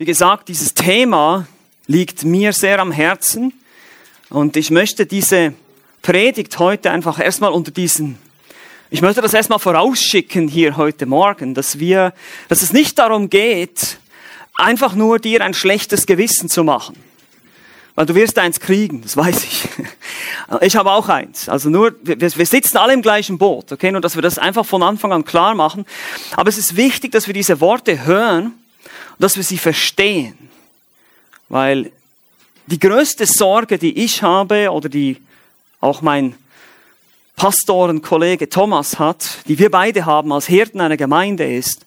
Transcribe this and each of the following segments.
Wie gesagt, dieses Thema liegt mir sehr am Herzen und ich möchte diese Predigt heute einfach erstmal unter diesen ich möchte das erstmal vorausschicken hier heute Morgen, dass wir, dass es nicht darum geht, einfach nur dir ein schlechtes Gewissen zu machen. Weil du wirst eins kriegen, das weiß ich. Ich habe auch eins. Also nur, wir, wir sitzen alle im gleichen Boot, okay? Nur, dass wir das einfach von Anfang an klar machen. Aber es ist wichtig, dass wir diese Worte hören dass wir sie verstehen. Weil die größte Sorge, die ich habe oder die auch mein Pastorenkollege Thomas hat, die wir beide haben als Hirten einer Gemeinde ist,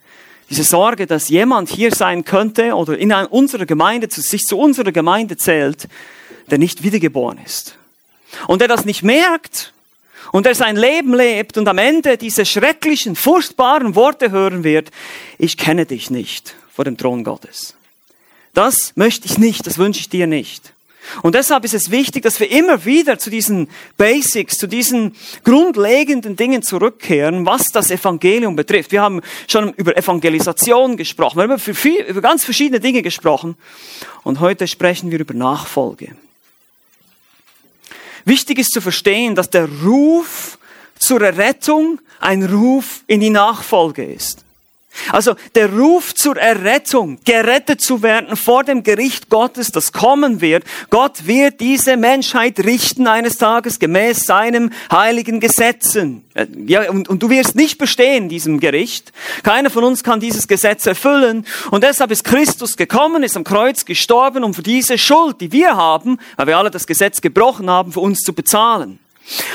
diese Sorge, dass jemand hier sein könnte oder in unserer Gemeinde, sich zu unserer Gemeinde zählt, der nicht wiedergeboren ist. Und der das nicht merkt und der sein Leben lebt und am Ende diese schrecklichen, furchtbaren Worte hören wird, ich kenne dich nicht vor dem Thron Gottes. Das möchte ich nicht, das wünsche ich dir nicht. Und deshalb ist es wichtig, dass wir immer wieder zu diesen Basics, zu diesen grundlegenden Dingen zurückkehren, was das Evangelium betrifft. Wir haben schon über Evangelisation gesprochen, wir haben über, viel, über ganz verschiedene Dinge gesprochen. Und heute sprechen wir über Nachfolge. Wichtig ist zu verstehen, dass der Ruf zur Errettung ein Ruf in die Nachfolge ist. Also der Ruf zur Errettung, gerettet zu werden vor dem Gericht Gottes, das kommen wird. Gott wird diese Menschheit richten eines Tages gemäß seinem heiligen Gesetzen. Äh, ja, und, und du wirst nicht bestehen diesem Gericht. Keiner von uns kann dieses Gesetz erfüllen. Und deshalb ist Christus gekommen, ist am Kreuz gestorben, um für diese Schuld, die wir haben, weil wir alle das Gesetz gebrochen haben, für uns zu bezahlen.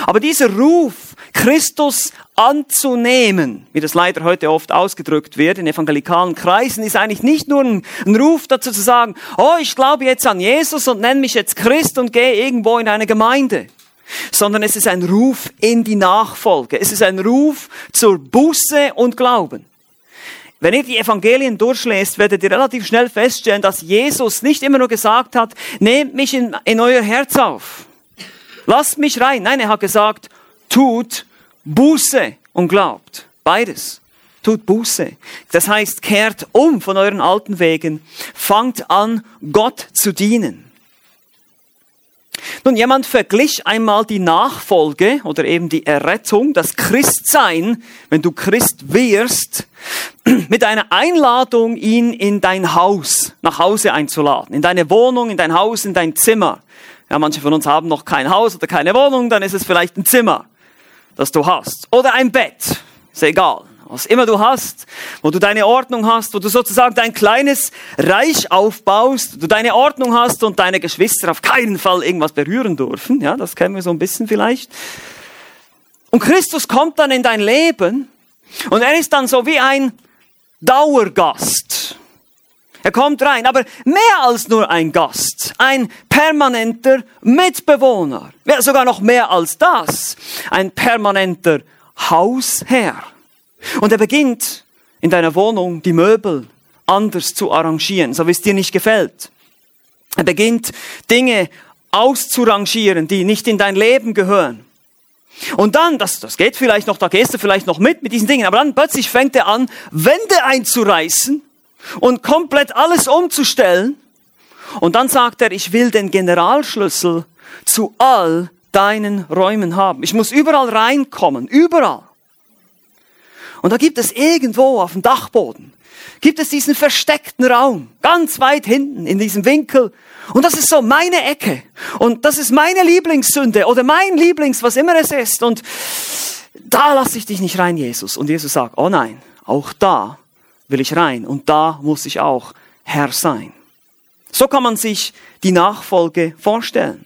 Aber dieser Ruf, Christus anzunehmen, wie das leider heute oft ausgedrückt wird in evangelikalen Kreisen, ist eigentlich nicht nur ein, ein, Ruf dazu zu sagen, oh, ich glaube jetzt an Jesus und nenne mich jetzt Christ und gehe irgendwo in eine Gemeinde, sondern es ist ein Ruf in die Nachfolge. Es ist ein Ruf zur Buße und Glauben. Wenn ihr die Evangelien durchlest, werdet ihr relativ schnell feststellen, dass Jesus nicht immer nur gesagt hat, nehmt mich in, in euer Herz auf Lasst mich rein. Nein, er hat gesagt, tut Buße und glaubt. Beides. Tut Buße. Das heißt, kehrt um von euren alten Wegen. Fangt an, Gott zu dienen. Nun, jemand verglich einmal die Nachfolge oder eben die Errettung, das Christsein, wenn du Christ wirst, mit einer Einladung, ihn in dein Haus, nach Hause einzuladen, in deine Wohnung, in dein Haus, in dein Zimmer. Ja, manche von uns haben noch kein Haus oder keine Wohnung, dann ist es vielleicht ein Zimmer, das du hast. Oder ein Bett, ist egal. Was immer du hast, wo du deine Ordnung hast, wo du sozusagen dein kleines Reich aufbaust, du deine Ordnung hast und deine Geschwister auf keinen Fall irgendwas berühren dürfen. Ja, das kennen wir so ein bisschen vielleicht. Und Christus kommt dann in dein Leben und er ist dann so wie ein Dauergast. Er kommt rein, aber mehr als nur ein Gast, ein permanenter Mitbewohner, ja, sogar noch mehr als das, ein permanenter Hausherr. Und er beginnt in deiner Wohnung die Möbel anders zu arrangieren, so wie es dir nicht gefällt. Er beginnt Dinge auszurangieren, die nicht in dein Leben gehören. Und dann, das, das geht vielleicht noch, da gehst du vielleicht noch mit mit diesen Dingen, aber dann plötzlich fängt er an, Wände einzureißen und komplett alles umzustellen. Und dann sagt er, ich will den Generalschlüssel zu all deinen Räumen haben. Ich muss überall reinkommen, überall. Und da gibt es irgendwo auf dem Dachboden, gibt es diesen versteckten Raum, ganz weit hinten in diesem Winkel. Und das ist so meine Ecke. Und das ist meine Lieblingssünde oder mein Lieblings, was immer es ist. Und da lasse ich dich nicht rein, Jesus. Und Jesus sagt, oh nein, auch da will ich rein und da muss ich auch Herr sein. So kann man sich die Nachfolge vorstellen.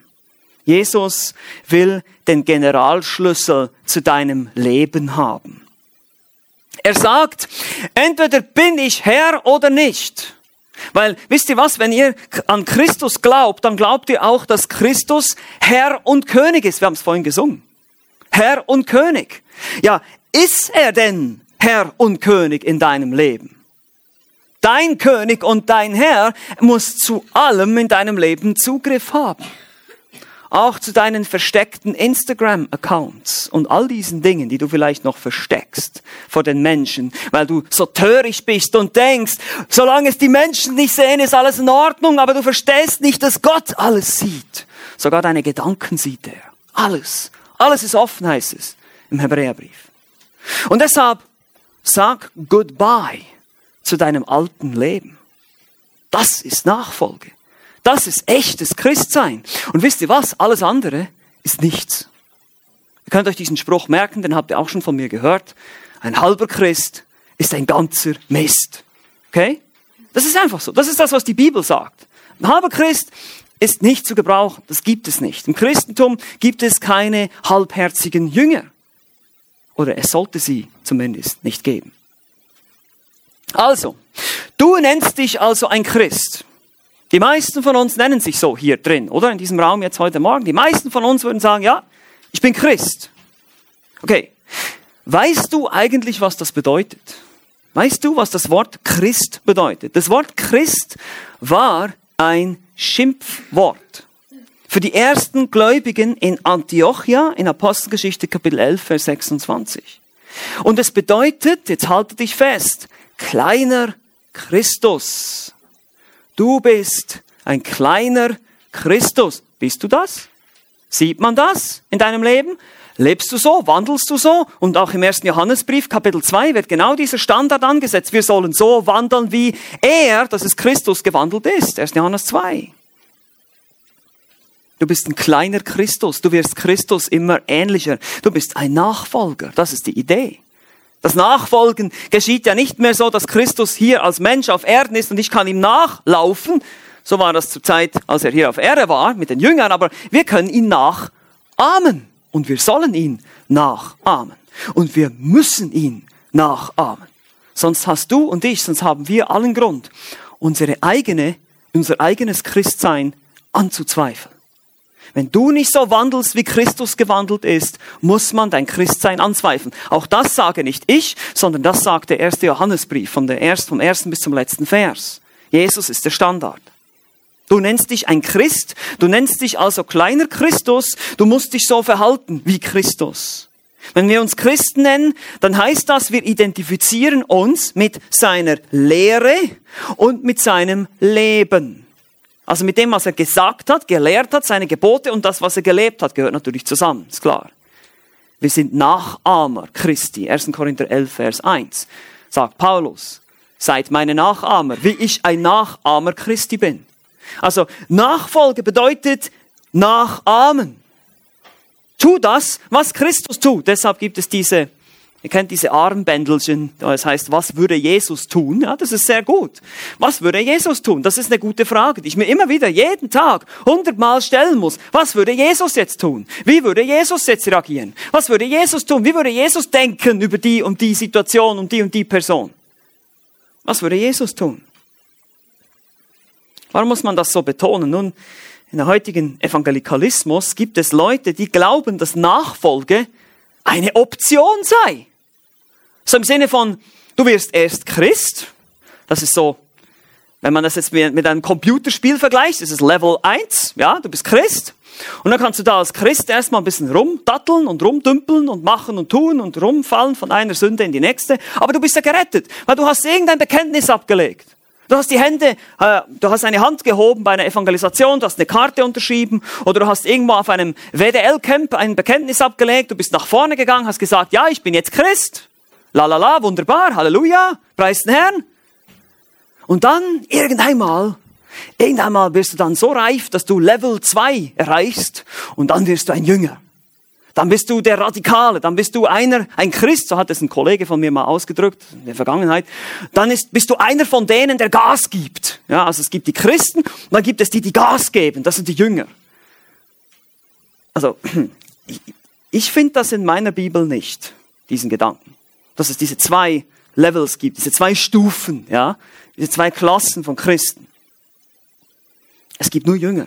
Jesus will den Generalschlüssel zu deinem Leben haben. Er sagt, entweder bin ich Herr oder nicht. Weil, wisst ihr was, wenn ihr an Christus glaubt, dann glaubt ihr auch, dass Christus Herr und König ist. Wir haben es vorhin gesungen. Herr und König. Ja, ist er denn Herr und König in deinem Leben. Dein König und dein Herr muss zu allem in deinem Leben Zugriff haben. auch zu deinen versteckten Instagram-Accounts und all diesen Dingen, die du vielleicht noch versteckst vor den Menschen, weil du so töricht bist und denkst, solange es die Menschen nicht sehen, ist alles in Ordnung, aber du verstehst nicht, dass Gott alles sieht. Sogar deine Gedanken sieht er. Alles. Alles ist offen, heißt es im Hebräerbrief. Und deshalb sag goodbye zu deinem alten Leben. Das ist Nachfolge. Das ist echtes Christsein. Und wisst ihr was? Alles andere ist nichts. Ihr könnt euch diesen Spruch merken, den habt ihr auch schon von mir gehört. Ein halber Christ ist ein ganzer Mist. Okay? Das ist einfach so. Das ist das, was die Bibel sagt. Ein halber Christ ist nicht zu gebrauchen. Das gibt es nicht. Im Christentum gibt es keine halbherzigen Jünger. Oder es sollte sie zumindest nicht geben. Also, du nennst dich also ein Christ. Die meisten von uns nennen sich so hier drin, oder? In diesem Raum jetzt heute Morgen. Die meisten von uns würden sagen, ja, ich bin Christ. Okay. Weißt du eigentlich, was das bedeutet? Weißt du, was das Wort Christ bedeutet? Das Wort Christ war ein Schimpfwort. Für die ersten Gläubigen in Antiochia in Apostelgeschichte Kapitel 11, Vers 26. Und es bedeutet, jetzt halte dich fest, kleiner Christus. Du bist ein kleiner Christus. Bist du das? Sieht man das in deinem Leben? Lebst du so? Wandelst du so? Und auch im ersten Johannesbrief, Kapitel 2, wird genau dieser Standard angesetzt. Wir sollen so wandeln, wie er, das ist Christus, gewandelt ist. 1. Johannes 2. Du bist ein kleiner Christus. Du wirst Christus immer ähnlicher. Du bist ein Nachfolger. Das ist die Idee. Das Nachfolgen geschieht ja nicht mehr so, dass Christus hier als Mensch auf Erden ist und ich kann ihm nachlaufen. So war das zur Zeit, als er hier auf Erde war mit den Jüngern, aber wir können ihn nachahmen und wir sollen ihn nachahmen und wir müssen ihn nachahmen. Sonst hast du und ich, sonst haben wir allen Grund, unsere eigene, unser eigenes Christsein anzuzweifeln. Wenn du nicht so wandelst, wie Christus gewandelt ist, muss man dein Christsein anzweifeln. Auch das sage nicht ich, sondern das sagt der erste Johannesbrief von der ersten, vom ersten bis zum letzten Vers. Jesus ist der Standard. Du nennst dich ein Christ, du nennst dich also kleiner Christus, du musst dich so verhalten wie Christus. Wenn wir uns Christen nennen, dann heißt das, wir identifizieren uns mit seiner Lehre und mit seinem Leben. Also mit dem, was er gesagt hat, gelehrt hat, seine Gebote und das, was er gelebt hat, gehört natürlich zusammen, ist klar. Wir sind Nachahmer Christi. 1. Korinther 11, Vers 1. Sagt Paulus, seid meine Nachahmer, wie ich ein Nachahmer Christi bin. Also Nachfolge bedeutet nachahmen. Tu das, was Christus tut. Deshalb gibt es diese Ihr kennt diese Armbändelchen, das heißt, was würde Jesus tun? Ja, das ist sehr gut. Was würde Jesus tun? Das ist eine gute Frage, die ich mir immer wieder jeden Tag hundertmal stellen muss. Was würde Jesus jetzt tun? Wie würde Jesus jetzt reagieren? Was würde Jesus tun? Wie würde Jesus denken über die und die Situation und die und die Person? Was würde Jesus tun? Warum muss man das so betonen? Nun, in der heutigen Evangelikalismus gibt es Leute, die glauben, dass Nachfolge eine Option sei. So im Sinne von, du wirst erst Christ. Das ist so, wenn man das jetzt mit einem Computerspiel vergleicht, ist es Level 1. Ja, du bist Christ. Und dann kannst du da als Christ erstmal ein bisschen rumdatteln und rumdümpeln und machen und tun und rumfallen von einer Sünde in die nächste. Aber du bist ja gerettet, weil du hast irgendein Bekenntnis abgelegt. Du hast die Hände, äh, du hast eine Hand gehoben bei einer Evangelisation, du hast eine Karte unterschrieben oder du hast irgendwo auf einem WDL-Camp ein Bekenntnis abgelegt, du bist nach vorne gegangen, hast gesagt, ja, ich bin jetzt Christ. La la la, wunderbar, Halleluja, preis den Herrn. Und dann irgendeinmal, irgendeinmal wirst du dann so reif, dass du Level 2 erreichst und dann wirst du ein Jünger. Dann bist du der Radikale, dann bist du einer, ein Christ, so hat es ein Kollege von mir mal ausgedrückt in der Vergangenheit. Dann ist, bist du einer von denen, der Gas gibt. Ja, also es gibt die Christen und dann gibt es die, die Gas geben. Das sind die Jünger. Also, ich, ich finde das in meiner Bibel nicht, diesen Gedanken dass es diese zwei Levels gibt, diese zwei Stufen, ja, diese zwei Klassen von Christen. Es gibt nur Jünger.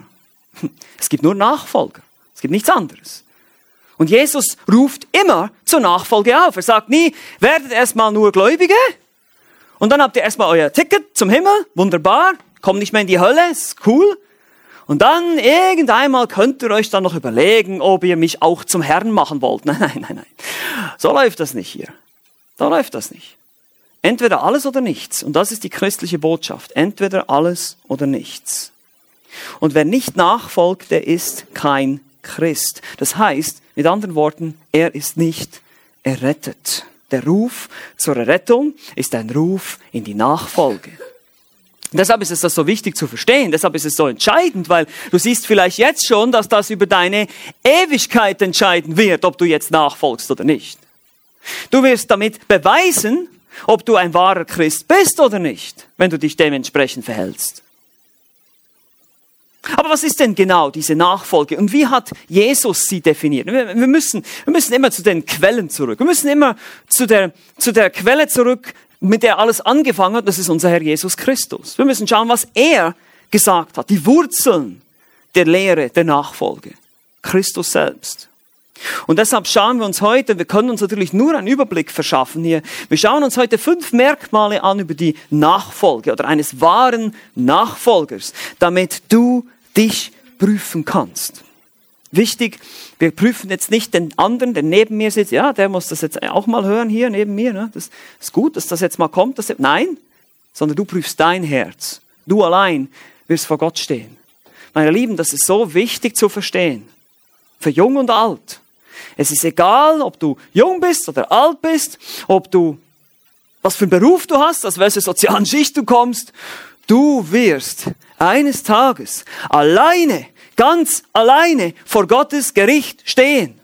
Es gibt nur Nachfolger. Es gibt nichts anderes. Und Jesus ruft immer zur Nachfolge auf. Er sagt nie, werdet erstmal nur Gläubige und dann habt ihr erstmal euer Ticket zum Himmel. Wunderbar. Kommt nicht mehr in die Hölle. Ist cool. Und dann irgendeinmal könnt ihr euch dann noch überlegen, ob ihr mich auch zum Herrn machen wollt. Nein, nein, nein, nein. So läuft das nicht hier. So läuft das nicht. Entweder alles oder nichts. Und das ist die christliche Botschaft. Entweder alles oder nichts. Und wer nicht nachfolgt, der ist kein Christ. Das heißt, mit anderen Worten, er ist nicht errettet. Der Ruf zur Errettung ist ein Ruf in die Nachfolge. Deshalb ist es das so wichtig zu verstehen, deshalb ist es so entscheidend, weil du siehst vielleicht jetzt schon, dass das über deine Ewigkeit entscheiden wird, ob du jetzt nachfolgst oder nicht. Du wirst damit beweisen, ob du ein wahrer Christ bist oder nicht, wenn du dich dementsprechend verhältst. Aber was ist denn genau diese Nachfolge und wie hat Jesus sie definiert? Wir, müssen, wir müssen immer zu den Quellen zurück. Wir müssen immer zu der, zu der Quelle zurück, mit der alles angefangen hat. Das ist unser Herr Jesus Christus. Wir müssen schauen, was er gesagt hat. Die Wurzeln der Lehre, der Nachfolge. Christus selbst. Und deshalb schauen wir uns heute, wir können uns natürlich nur einen Überblick verschaffen hier, wir schauen uns heute fünf Merkmale an über die Nachfolge oder eines wahren Nachfolgers, damit du dich prüfen kannst. Wichtig, wir prüfen jetzt nicht den anderen, der neben mir sitzt, ja, der muss das jetzt auch mal hören hier neben mir, ne? das ist gut, dass das jetzt mal kommt, das, nein, sondern du prüfst dein Herz. Du allein wirst vor Gott stehen. Meine Lieben, das ist so wichtig zu verstehen. Für jung und alt. Es ist egal, ob du jung bist oder alt bist, ob du, was für einen Beruf du hast, aus welcher sozialen Schicht du kommst. Du wirst eines Tages alleine, ganz alleine vor Gottes Gericht stehen.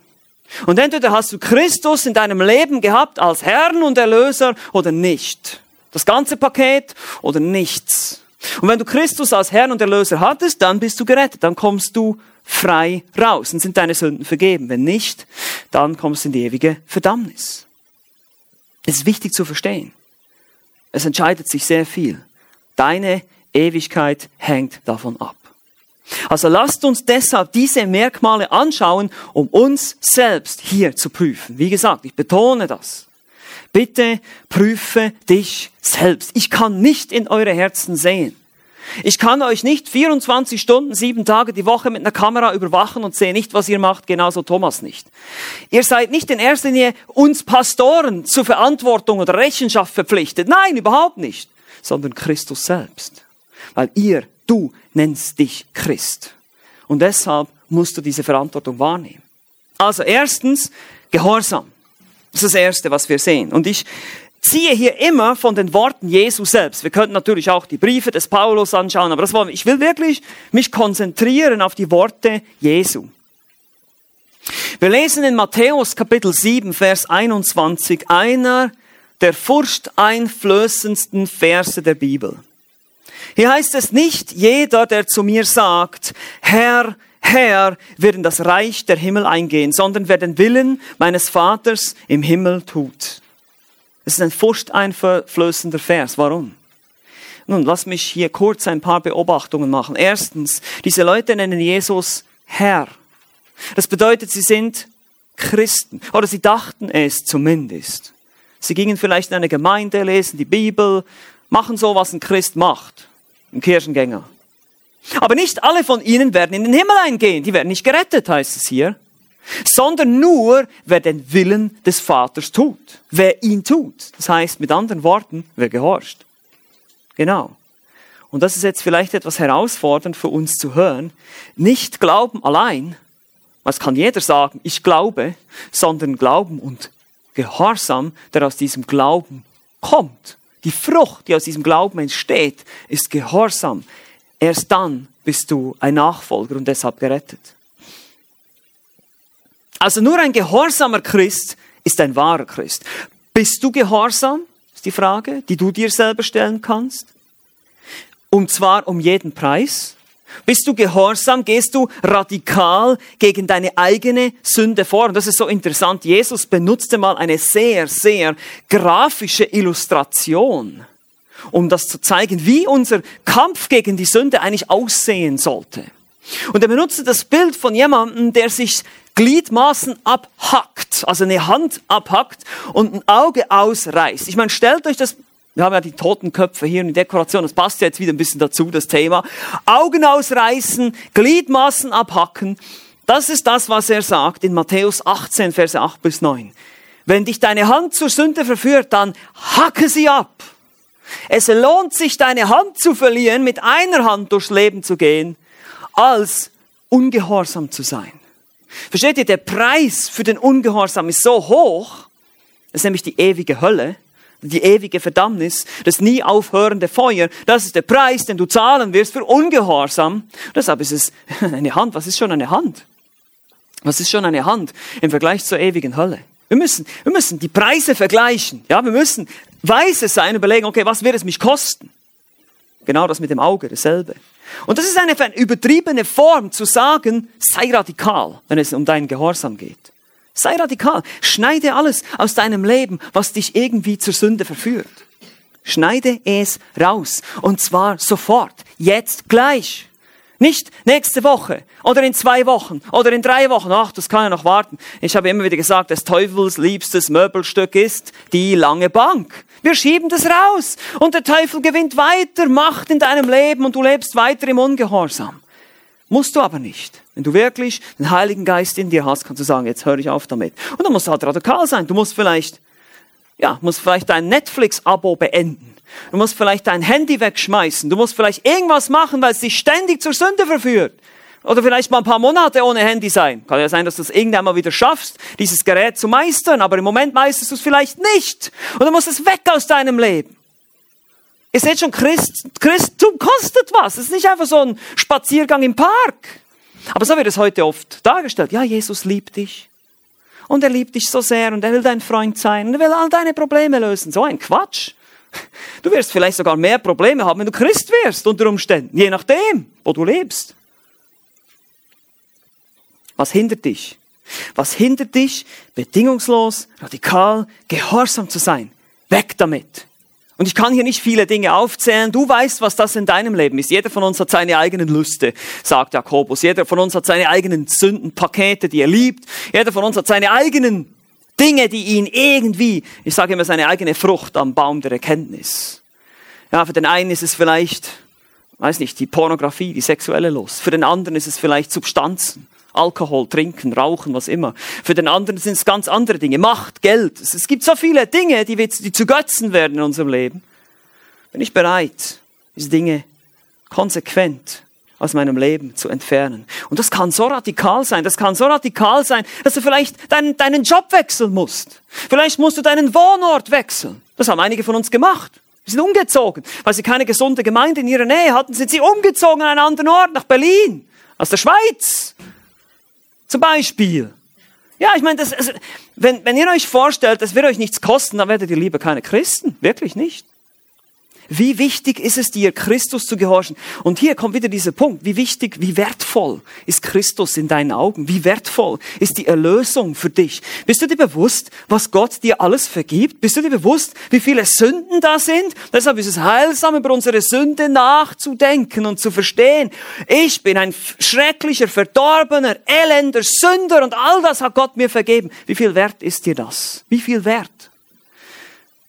Und entweder hast du Christus in deinem Leben gehabt als Herrn und Erlöser oder nicht. Das ganze Paket oder nichts. Und wenn du Christus als Herrn und Erlöser hattest, dann bist du gerettet, dann kommst du frei raus und sind deine Sünden vergeben. Wenn nicht, dann kommst du in die ewige Verdammnis. Es ist wichtig zu verstehen. Es entscheidet sich sehr viel. Deine Ewigkeit hängt davon ab. Also lasst uns deshalb diese Merkmale anschauen, um uns selbst hier zu prüfen. Wie gesagt, ich betone das. Bitte prüfe dich selbst. Ich kann nicht in eure Herzen sehen. Ich kann euch nicht 24 Stunden, sieben Tage die Woche mit einer Kamera überwachen und sehe nicht, was ihr macht, genauso Thomas nicht. Ihr seid nicht in erster Linie uns Pastoren zur Verantwortung oder Rechenschaft verpflichtet. Nein, überhaupt nicht. Sondern Christus selbst. Weil ihr, du nennst dich Christ. Und deshalb musst du diese Verantwortung wahrnehmen. Also erstens, Gehorsam. Das ist das Erste, was wir sehen. Und ich ziehe hier immer von den Worten Jesu selbst. Wir könnten natürlich auch die Briefe des Paulus anschauen, aber das wollen wir. Ich will wirklich mich konzentrieren auf die Worte Jesu. Wir lesen in Matthäus Kapitel 7, Vers 21, einer der furchteinflößendsten Verse der Bibel. Hier heißt es nicht, jeder, der zu mir sagt, Herr, Herr, wird in das Reich der Himmel eingehen, sondern wer den Willen meines Vaters im Himmel tut. Es ist ein furchteinflößender Vers. Warum? Nun, lass mich hier kurz ein paar Beobachtungen machen. Erstens, diese Leute nennen Jesus Herr. Das bedeutet, sie sind Christen. Oder sie dachten es zumindest. Sie gingen vielleicht in eine Gemeinde, lesen die Bibel, machen so, was ein Christ macht. Ein Kirchengänger. Aber nicht alle von ihnen werden in den Himmel eingehen. Die werden nicht gerettet, heißt es hier sondern nur, wer den Willen des Vaters tut, wer ihn tut. Das heißt mit anderen Worten, wer gehorcht. Genau. Und das ist jetzt vielleicht etwas herausfordernd für uns zu hören. Nicht Glauben allein, was kann jeder sagen, ich glaube, sondern Glauben und Gehorsam, der aus diesem Glauben kommt. Die Frucht, die aus diesem Glauben entsteht, ist Gehorsam. Erst dann bist du ein Nachfolger und deshalb gerettet. Also nur ein gehorsamer Christ ist ein wahrer Christ. Bist du gehorsam? Ist die Frage, die du dir selber stellen kannst. Und zwar um jeden Preis. Bist du gehorsam? Gehst du radikal gegen deine eigene Sünde vor? Und das ist so interessant. Jesus benutzte mal eine sehr, sehr grafische Illustration, um das zu zeigen, wie unser Kampf gegen die Sünde eigentlich aussehen sollte. Und er benutzte das Bild von jemandem, der sich Gliedmaßen abhackt, also eine Hand abhackt und ein Auge ausreißt. Ich meine, stellt euch das Wir haben ja die Totenköpfe hier in der Dekoration, das passt ja jetzt wieder ein bisschen dazu, das Thema. Augen ausreißen, Gliedmaßen abhacken. Das ist das, was er sagt in Matthäus 18, Verse 8 bis 9. Wenn dich deine Hand zur Sünde verführt, dann hacke sie ab. Es lohnt sich, deine Hand zu verlieren, mit einer Hand durchs Leben zu gehen, als ungehorsam zu sein. Versteht ihr, der Preis für den Ungehorsam ist so hoch, das ist nämlich die ewige Hölle, die ewige Verdammnis, das nie aufhörende Feuer, das ist der Preis, den du zahlen wirst für Ungehorsam. Deshalb ist es eine Hand. Was ist schon eine Hand? Was ist schon eine Hand im Vergleich zur ewigen Hölle? Wir müssen, wir müssen die Preise vergleichen. Ja, wir müssen weise sein und überlegen, okay, was wird es mich kosten? Genau das mit dem Auge, dasselbe. Und das ist eine übertriebene Form zu sagen, sei radikal, wenn es um deinen Gehorsam geht. Sei radikal. Schneide alles aus deinem Leben, was dich irgendwie zur Sünde verführt. Schneide es raus. Und zwar sofort. Jetzt gleich. Nicht nächste Woche oder in zwei Wochen oder in drei Wochen. Ach, das kann ja noch warten. Ich habe immer wieder gesagt, des Teufels liebstes Möbelstück ist die lange Bank. Wir schieben das raus und der Teufel gewinnt weiter Macht in deinem Leben und du lebst weiter im Ungehorsam. Musst du aber nicht. Wenn du wirklich den Heiligen Geist in dir hast, kannst du sagen, jetzt höre ich auf damit. Und dann musst du halt radikal sein. Du musst vielleicht, ja, musst vielleicht dein Netflix-Abo beenden. Du musst vielleicht dein Handy wegschmeißen. Du musst vielleicht irgendwas machen, weil es dich ständig zur Sünde verführt. Oder vielleicht mal ein paar Monate ohne Handy sein. Kann ja sein, dass du es irgendwann mal wieder schaffst, dieses Gerät zu meistern, aber im Moment meisterst du es vielleicht nicht. Und du musst es weg aus deinem Leben. Ihr seht schon, Christ, Christum kostet was. Es ist nicht einfach so ein Spaziergang im Park. Aber so wird es heute oft dargestellt. Ja, Jesus liebt dich. Und er liebt dich so sehr und er will dein Freund sein und er will all deine Probleme lösen. So ein Quatsch. Du wirst vielleicht sogar mehr Probleme haben, wenn du Christ wirst, unter Umständen. Je nachdem, wo du lebst. Was hindert dich? Was hindert dich, bedingungslos, radikal, gehorsam zu sein? Weg damit. Und ich kann hier nicht viele Dinge aufzählen. Du weißt, was das in deinem Leben ist. Jeder von uns hat seine eigenen Lüste, sagt Jakobus. Jeder von uns hat seine eigenen Sündenpakete, die er liebt. Jeder von uns hat seine eigenen Dinge, die ihn irgendwie, ich sage immer, seine eigene Frucht am Baum der Erkenntnis. Ja, für den einen ist es vielleicht, weiß nicht, die Pornografie, die sexuelle Lust. Für den anderen ist es vielleicht Substanzen. Alkohol, Trinken, Rauchen, was immer. Für den anderen sind es ganz andere Dinge. Macht, Geld. Es gibt so viele Dinge, die, wir, die zu Götzen werden in unserem Leben. Bin ich bereit, diese Dinge konsequent aus meinem Leben zu entfernen. Und das kann so radikal sein, das kann so radikal sein, dass du vielleicht deinen, deinen Job wechseln musst. Vielleicht musst du deinen Wohnort wechseln. Das haben einige von uns gemacht. Sie sind umgezogen. Weil sie keine gesunde Gemeinde in ihrer Nähe hatten, sind sie umgezogen an einen anderen Ort, nach Berlin, aus der Schweiz. Zum Beispiel. Ja, ich meine, das, also, wenn, wenn ihr euch vorstellt, das wird euch nichts kosten, dann werdet ihr lieber keine Christen. Wirklich nicht. Wie wichtig ist es dir, Christus zu gehorchen? Und hier kommt wieder dieser Punkt. Wie wichtig, wie wertvoll ist Christus in deinen Augen? Wie wertvoll ist die Erlösung für dich? Bist du dir bewusst, was Gott dir alles vergibt? Bist du dir bewusst, wie viele Sünden da sind? Deshalb ist es heilsam, über unsere Sünde nachzudenken und zu verstehen. Ich bin ein schrecklicher, verdorbener, elender Sünder und all das hat Gott mir vergeben. Wie viel wert ist dir das? Wie viel wert?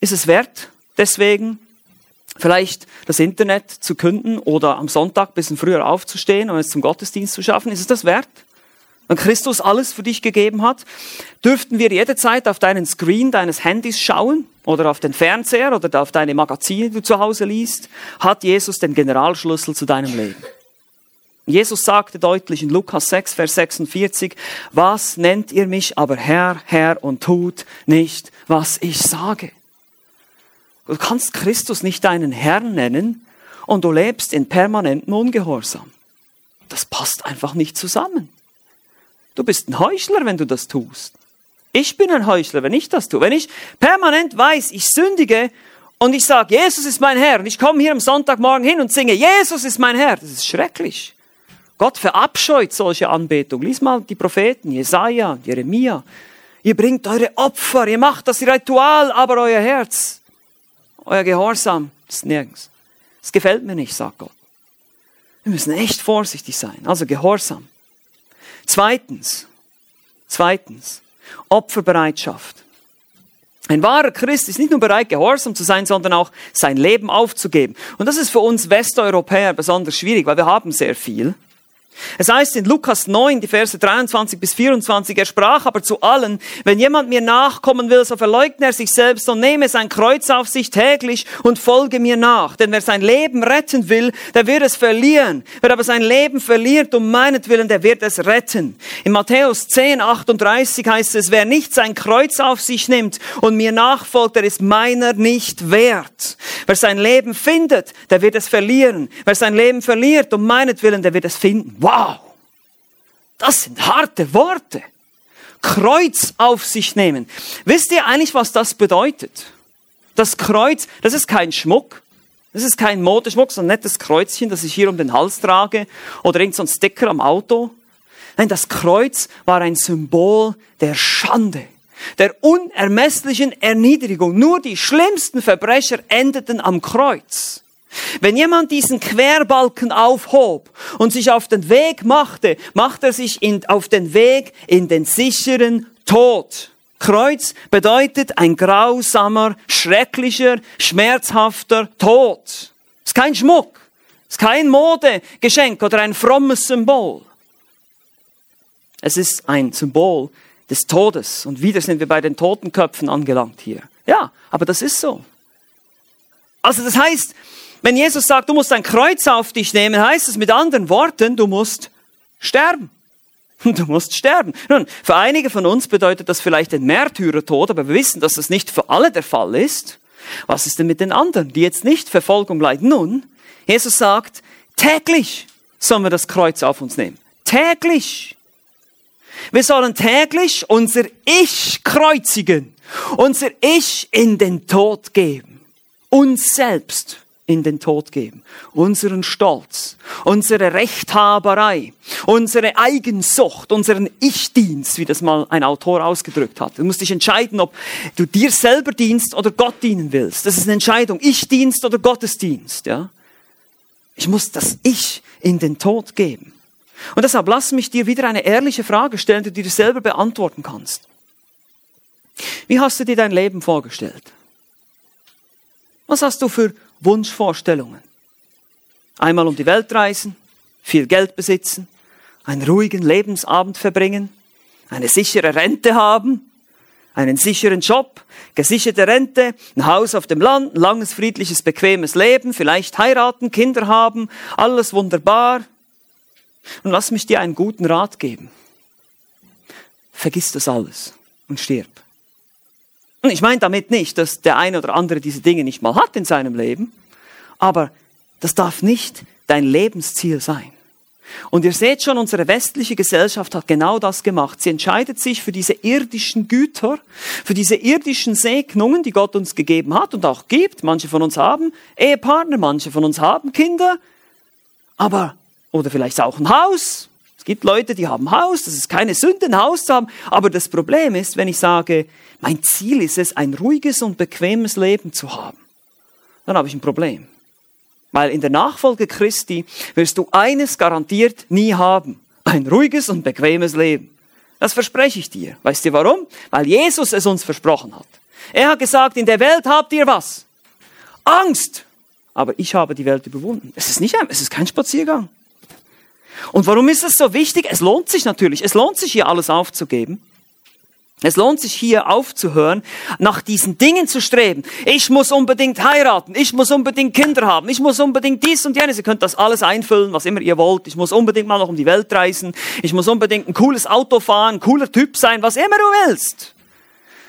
Ist es wert, deswegen vielleicht das Internet zu künden oder am Sonntag ein bisschen früher aufzustehen und es zum Gottesdienst zu schaffen? Ist es das wert? Wenn Christus alles für dich gegeben hat, dürften wir jederzeit auf deinen Screen deines Handys schauen oder auf den Fernseher oder auf deine Magazine, die du zu Hause liest, hat Jesus den Generalschlüssel zu deinem Leben. Jesus sagte deutlich in Lukas 6, Vers 46, was nennt ihr mich aber Herr, Herr und tut nicht, was ich sage? Du kannst Christus nicht deinen Herrn nennen und du lebst in permanentem Ungehorsam. Das passt einfach nicht zusammen. Du bist ein Heuchler, wenn du das tust. Ich bin ein Heuchler, wenn ich das tue. Wenn ich permanent weiß, ich sündige und ich sage, Jesus ist mein Herr und ich komme hier am Sonntagmorgen hin und singe, Jesus ist mein Herr, das ist schrecklich. Gott verabscheut solche Anbetung. Lies mal die Propheten, Jesaja, Jeremia. Ihr bringt eure Opfer, ihr macht das Ritual, aber euer Herz euer Gehorsam ist nirgends. Es gefällt mir nicht, sagt Gott. Wir müssen echt vorsichtig sein. Also Gehorsam. Zweitens, zweitens, Opferbereitschaft. Ein wahrer Christ ist nicht nur bereit, gehorsam zu sein, sondern auch sein Leben aufzugeben. Und das ist für uns Westeuropäer besonders schwierig, weil wir haben sehr viel. Es heißt in Lukas 9, die Verse 23 bis 24, er sprach aber zu allen, wenn jemand mir nachkommen will, so verleugne er sich selbst und nehme sein Kreuz auf sich täglich und folge mir nach. Denn wer sein Leben retten will, der wird es verlieren. Wer aber sein Leben verliert um meinetwillen, der wird es retten. In Matthäus 10, 38 heißt es, wer nicht sein Kreuz auf sich nimmt und mir nachfolgt, der ist meiner nicht wert. Wer sein Leben findet, der wird es verlieren. Wer sein Leben verliert um meinetwillen, der wird es finden. Wow, das sind harte Worte. Kreuz auf sich nehmen. Wisst ihr eigentlich, was das bedeutet? Das Kreuz, das ist kein Schmuck. Das ist kein Modeschmuck, so ein nettes Kreuzchen, das ich hier um den Hals trage oder irgend so Sticker am Auto. Nein, das Kreuz war ein Symbol der Schande, der unermesslichen Erniedrigung. Nur die schlimmsten Verbrecher endeten am Kreuz. Wenn jemand diesen Querbalken aufhob und sich auf den Weg machte, macht er sich in, auf den Weg in den sicheren Tod. Kreuz bedeutet ein grausamer, schrecklicher, schmerzhafter Tod. Ist kein Schmuck, ist kein Modegeschenk oder ein frommes Symbol. Es ist ein Symbol des Todes. Und wieder sind wir bei den Totenköpfen angelangt hier. Ja, aber das ist so. Also das heißt, wenn Jesus sagt, du musst ein Kreuz auf dich nehmen, heißt es mit anderen Worten, du musst sterben. Du musst sterben. Nun, für einige von uns bedeutet das vielleicht ein Märtyrertod, aber wir wissen, dass das nicht für alle der Fall ist. Was ist denn mit den anderen, die jetzt nicht Verfolgung leiden? Nun, Jesus sagt, täglich sollen wir das Kreuz auf uns nehmen. Täglich. Wir sollen täglich unser Ich kreuzigen, unser Ich in den Tod geben, uns selbst in den Tod geben. Unseren Stolz, unsere Rechthaberei, unsere Eigensucht, unseren Ich-Dienst, wie das mal ein Autor ausgedrückt hat. Du musst dich entscheiden, ob du dir selber dienst oder Gott dienen willst. Das ist eine Entscheidung. Ich-Dienst oder Gottesdienst, ja. Ich muss das Ich in den Tod geben. Und deshalb lass mich dir wieder eine ehrliche Frage stellen, die du dir selber beantworten kannst. Wie hast du dir dein Leben vorgestellt? Was hast du für Wunschvorstellungen. Einmal um die Welt reisen, viel Geld besitzen, einen ruhigen Lebensabend verbringen, eine sichere Rente haben, einen sicheren Job, gesicherte Rente, ein Haus auf dem Land, ein langes, friedliches, bequemes Leben, vielleicht heiraten, Kinder haben, alles wunderbar. Und lass mich dir einen guten Rat geben. Vergiss das alles und stirb. Ich meine damit nicht, dass der eine oder andere diese Dinge nicht mal hat in seinem Leben, aber das darf nicht dein Lebensziel sein. Und ihr seht schon, unsere westliche Gesellschaft hat genau das gemacht. Sie entscheidet sich für diese irdischen Güter, für diese irdischen Segnungen, die Gott uns gegeben hat und auch gibt. Manche von uns haben Ehepartner, manche von uns haben Kinder, aber, oder vielleicht auch ein Haus, es gibt Leute, die haben Haus, das ist keine Sünde, ein Haus zu haben. Aber das Problem ist, wenn ich sage, mein Ziel ist es, ein ruhiges und bequemes Leben zu haben, dann habe ich ein Problem. Weil in der Nachfolge Christi wirst du eines garantiert nie haben. Ein ruhiges und bequemes Leben. Das verspreche ich dir. Weißt du warum? Weil Jesus es uns versprochen hat. Er hat gesagt, in der Welt habt ihr was? Angst. Aber ich habe die Welt überwunden. Es ist nicht, es ist kein Spaziergang. Und warum ist es so wichtig? Es lohnt sich natürlich. Es lohnt sich hier alles aufzugeben. Es lohnt sich hier aufzuhören, nach diesen Dingen zu streben. Ich muss unbedingt heiraten, ich muss unbedingt Kinder haben, ich muss unbedingt dies und jenes. Ihr könnt das alles einfüllen, was immer ihr wollt. Ich muss unbedingt mal noch um die Welt reisen. Ich muss unbedingt ein cooles Auto fahren, cooler Typ sein, was immer du willst.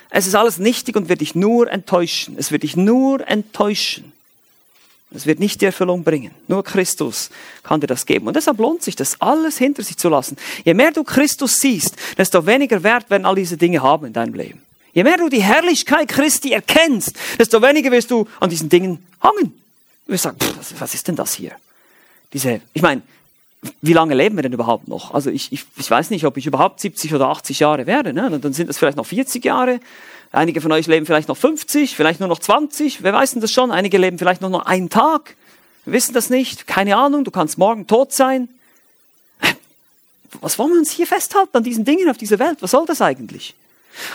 Es ist alles nichtig und wird dich nur enttäuschen. Es wird dich nur enttäuschen. Es wird nicht die Erfüllung bringen. Nur Christus kann dir das geben. Und deshalb lohnt sich das alles hinter sich zu lassen. Je mehr du Christus siehst, desto weniger Wert werden all diese Dinge haben in deinem Leben. Je mehr du die Herrlichkeit Christi erkennst, desto weniger wirst du an diesen Dingen hangen. Du wirst sagen, pff, was ist denn das hier? Diese, ich meine, wie lange leben wir denn überhaupt noch? Also ich, ich, ich weiß nicht, ob ich überhaupt 70 oder 80 Jahre werde. Ne? Dann sind es vielleicht noch 40 Jahre. Einige von euch leben vielleicht noch 50, vielleicht nur noch 20. Wer weiß denn das schon? Einige leben vielleicht nur noch einen Tag. Wir wissen das nicht. Keine Ahnung. Du kannst morgen tot sein. Was wollen wir uns hier festhalten an diesen Dingen auf dieser Welt? Was soll das eigentlich?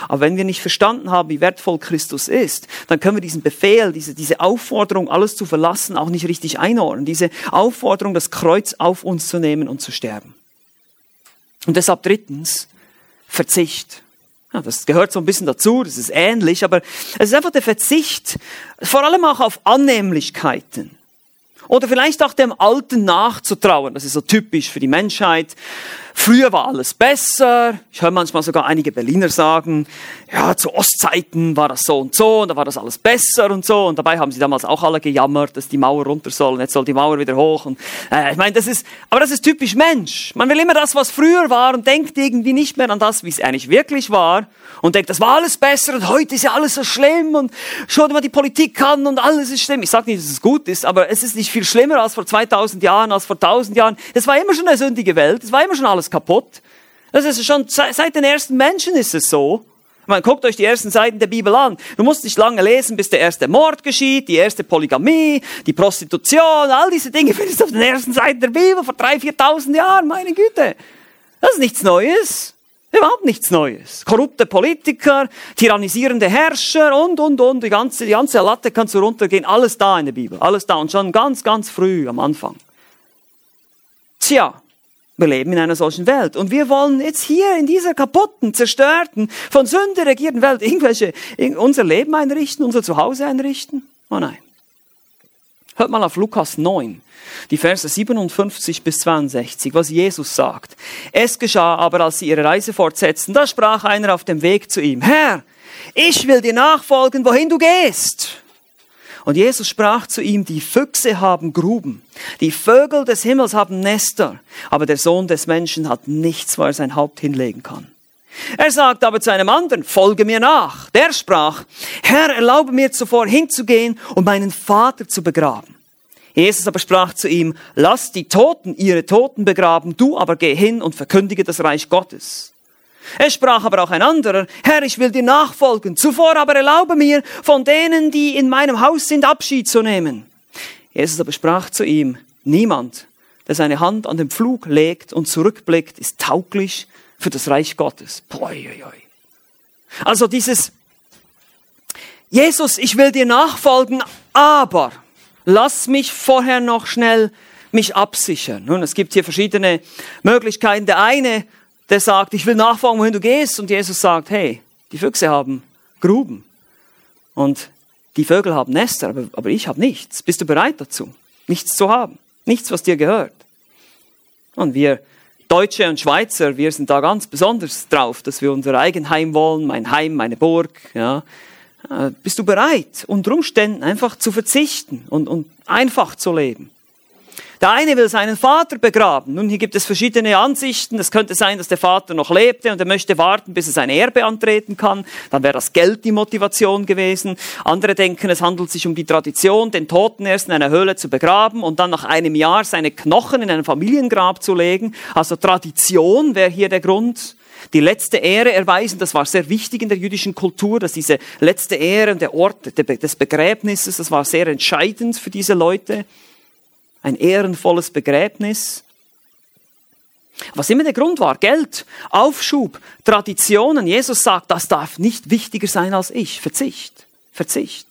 Aber wenn wir nicht verstanden haben, wie wertvoll Christus ist, dann können wir diesen Befehl, diese, diese Aufforderung, alles zu verlassen, auch nicht richtig einordnen. Diese Aufforderung, das Kreuz auf uns zu nehmen und zu sterben. Und deshalb drittens, Verzicht. Ja, das gehört so ein bisschen dazu, das ist ähnlich, aber es ist einfach der Verzicht, vor allem auch auf Annehmlichkeiten. Oder vielleicht auch dem Alten nachzutrauen. Das ist so typisch für die Menschheit. Früher war alles besser. Ich höre manchmal sogar einige Berliner sagen, ja, zu Ostzeiten war das so und so und da war das alles besser und so. Und dabei haben sie damals auch alle gejammert, dass die Mauer runter soll und jetzt soll die Mauer wieder hoch. Und, äh, ich meine, das ist, aber das ist typisch Mensch. Man will immer das, was früher war und denkt irgendwie nicht mehr an das, wie es eigentlich wirklich war und denkt, das war alles besser und heute ist ja alles so schlimm und schau dir mal die Politik an und alles ist schlimm. Ich sage nicht, dass es gut ist, aber es ist nicht viel schlimmer als vor 2000 Jahren, als vor 1000 Jahren. Es war immer schon eine sündige Welt, es war immer schon kaputt. Das ist schon, seit den ersten Menschen ist es so. Man guckt euch die ersten Seiten der Bibel an. Du musst nicht lange lesen, bis der erste Mord geschieht, die erste Polygamie, die Prostitution, all diese Dinge findest du auf den ersten Seiten der Bibel vor 3.000, 4.000 Jahren, meine Güte. Das ist nichts Neues. Überhaupt nichts Neues. Korrupte Politiker, tyrannisierende Herrscher und, und, und. Die ganze, die ganze Latte kannst du runtergehen. Alles da in der Bibel. Alles da. Und schon ganz, ganz früh am Anfang. Tja, wir leben in einer solchen Welt. Und wir wollen jetzt hier in dieser kaputten, zerstörten, von Sünde regierten Welt irgendwelche, unser Leben einrichten, unser Zuhause einrichten? Oh nein. Hört mal auf Lukas 9, die Verse 57 bis 62, was Jesus sagt. Es geschah aber, als sie ihre Reise fortsetzten, da sprach einer auf dem Weg zu ihm, Herr, ich will dir nachfolgen, wohin du gehst. Und Jesus sprach zu ihm, die Füchse haben Gruben, die Vögel des Himmels haben Nester, aber der Sohn des Menschen hat nichts, wo er sein Haupt hinlegen kann. Er sagt aber zu einem anderen, folge mir nach. Der sprach, Herr, erlaube mir zuvor hinzugehen und meinen Vater zu begraben. Jesus aber sprach zu ihm, lass die Toten ihre Toten begraben, du aber geh hin und verkündige das Reich Gottes. Es sprach aber auch ein anderer, Herr, ich will dir nachfolgen, zuvor aber erlaube mir, von denen, die in meinem Haus sind, Abschied zu nehmen. Jesus aber sprach zu ihm, niemand, der seine Hand an den Pflug legt und zurückblickt, ist tauglich für das Reich Gottes. Also dieses, Jesus, ich will dir nachfolgen, aber lass mich vorher noch schnell mich absichern. Nun, es gibt hier verschiedene Möglichkeiten. Der eine, der sagt, ich will nachfolgen, wohin du gehst. Und Jesus sagt, hey, die Füchse haben Gruben. Und die Vögel haben Nester, aber, aber ich habe nichts. Bist du bereit dazu? Nichts zu haben. Nichts, was dir gehört. Und wir Deutsche und Schweizer, wir sind da ganz besonders drauf, dass wir unser Eigenheim wollen, mein Heim, meine Burg. Ja. Äh, bist du bereit, unter Umständen einfach zu verzichten und, und einfach zu leben? Der eine will seinen Vater begraben. Nun, hier gibt es verschiedene Ansichten. Es könnte sein, dass der Vater noch lebte und er möchte warten, bis er sein Erbe antreten kann. Dann wäre das Geld die Motivation gewesen. Andere denken, es handelt sich um die Tradition, den Toten erst in einer Höhle zu begraben und dann nach einem Jahr seine Knochen in ein Familiengrab zu legen. Also Tradition wäre hier der Grund. Die letzte Ehre erweisen, das war sehr wichtig in der jüdischen Kultur, dass diese letzte Ehre, der Ort des Begräbnisses, das war sehr entscheidend für diese Leute ein ehrenvolles Begräbnis. Was immer der Grund war, Geld, Aufschub, Traditionen. Jesus sagt, das darf nicht wichtiger sein als ich. Verzicht, Verzicht.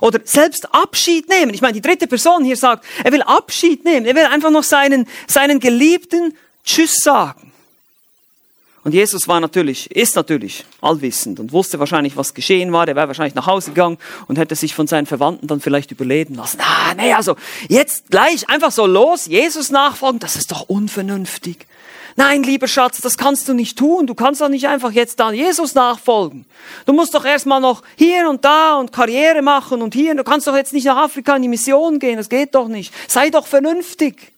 Oder selbst Abschied nehmen. Ich meine, die dritte Person hier sagt, er will Abschied nehmen. Er will einfach noch seinen, seinen Geliebten Tschüss sagen. Und Jesus war natürlich, ist natürlich allwissend und wusste wahrscheinlich, was geschehen war. Er wäre wahrscheinlich nach Hause gegangen und hätte sich von seinen Verwandten dann vielleicht überleben lassen. Ah, nee, also jetzt gleich einfach so los, Jesus nachfolgen, das ist doch unvernünftig. Nein, lieber Schatz, das kannst du nicht tun. Du kannst doch nicht einfach jetzt da Jesus nachfolgen. Du musst doch erstmal noch hier und da und Karriere machen und hier. Du kannst doch jetzt nicht nach Afrika in die Mission gehen. Das geht doch nicht. Sei doch vernünftig.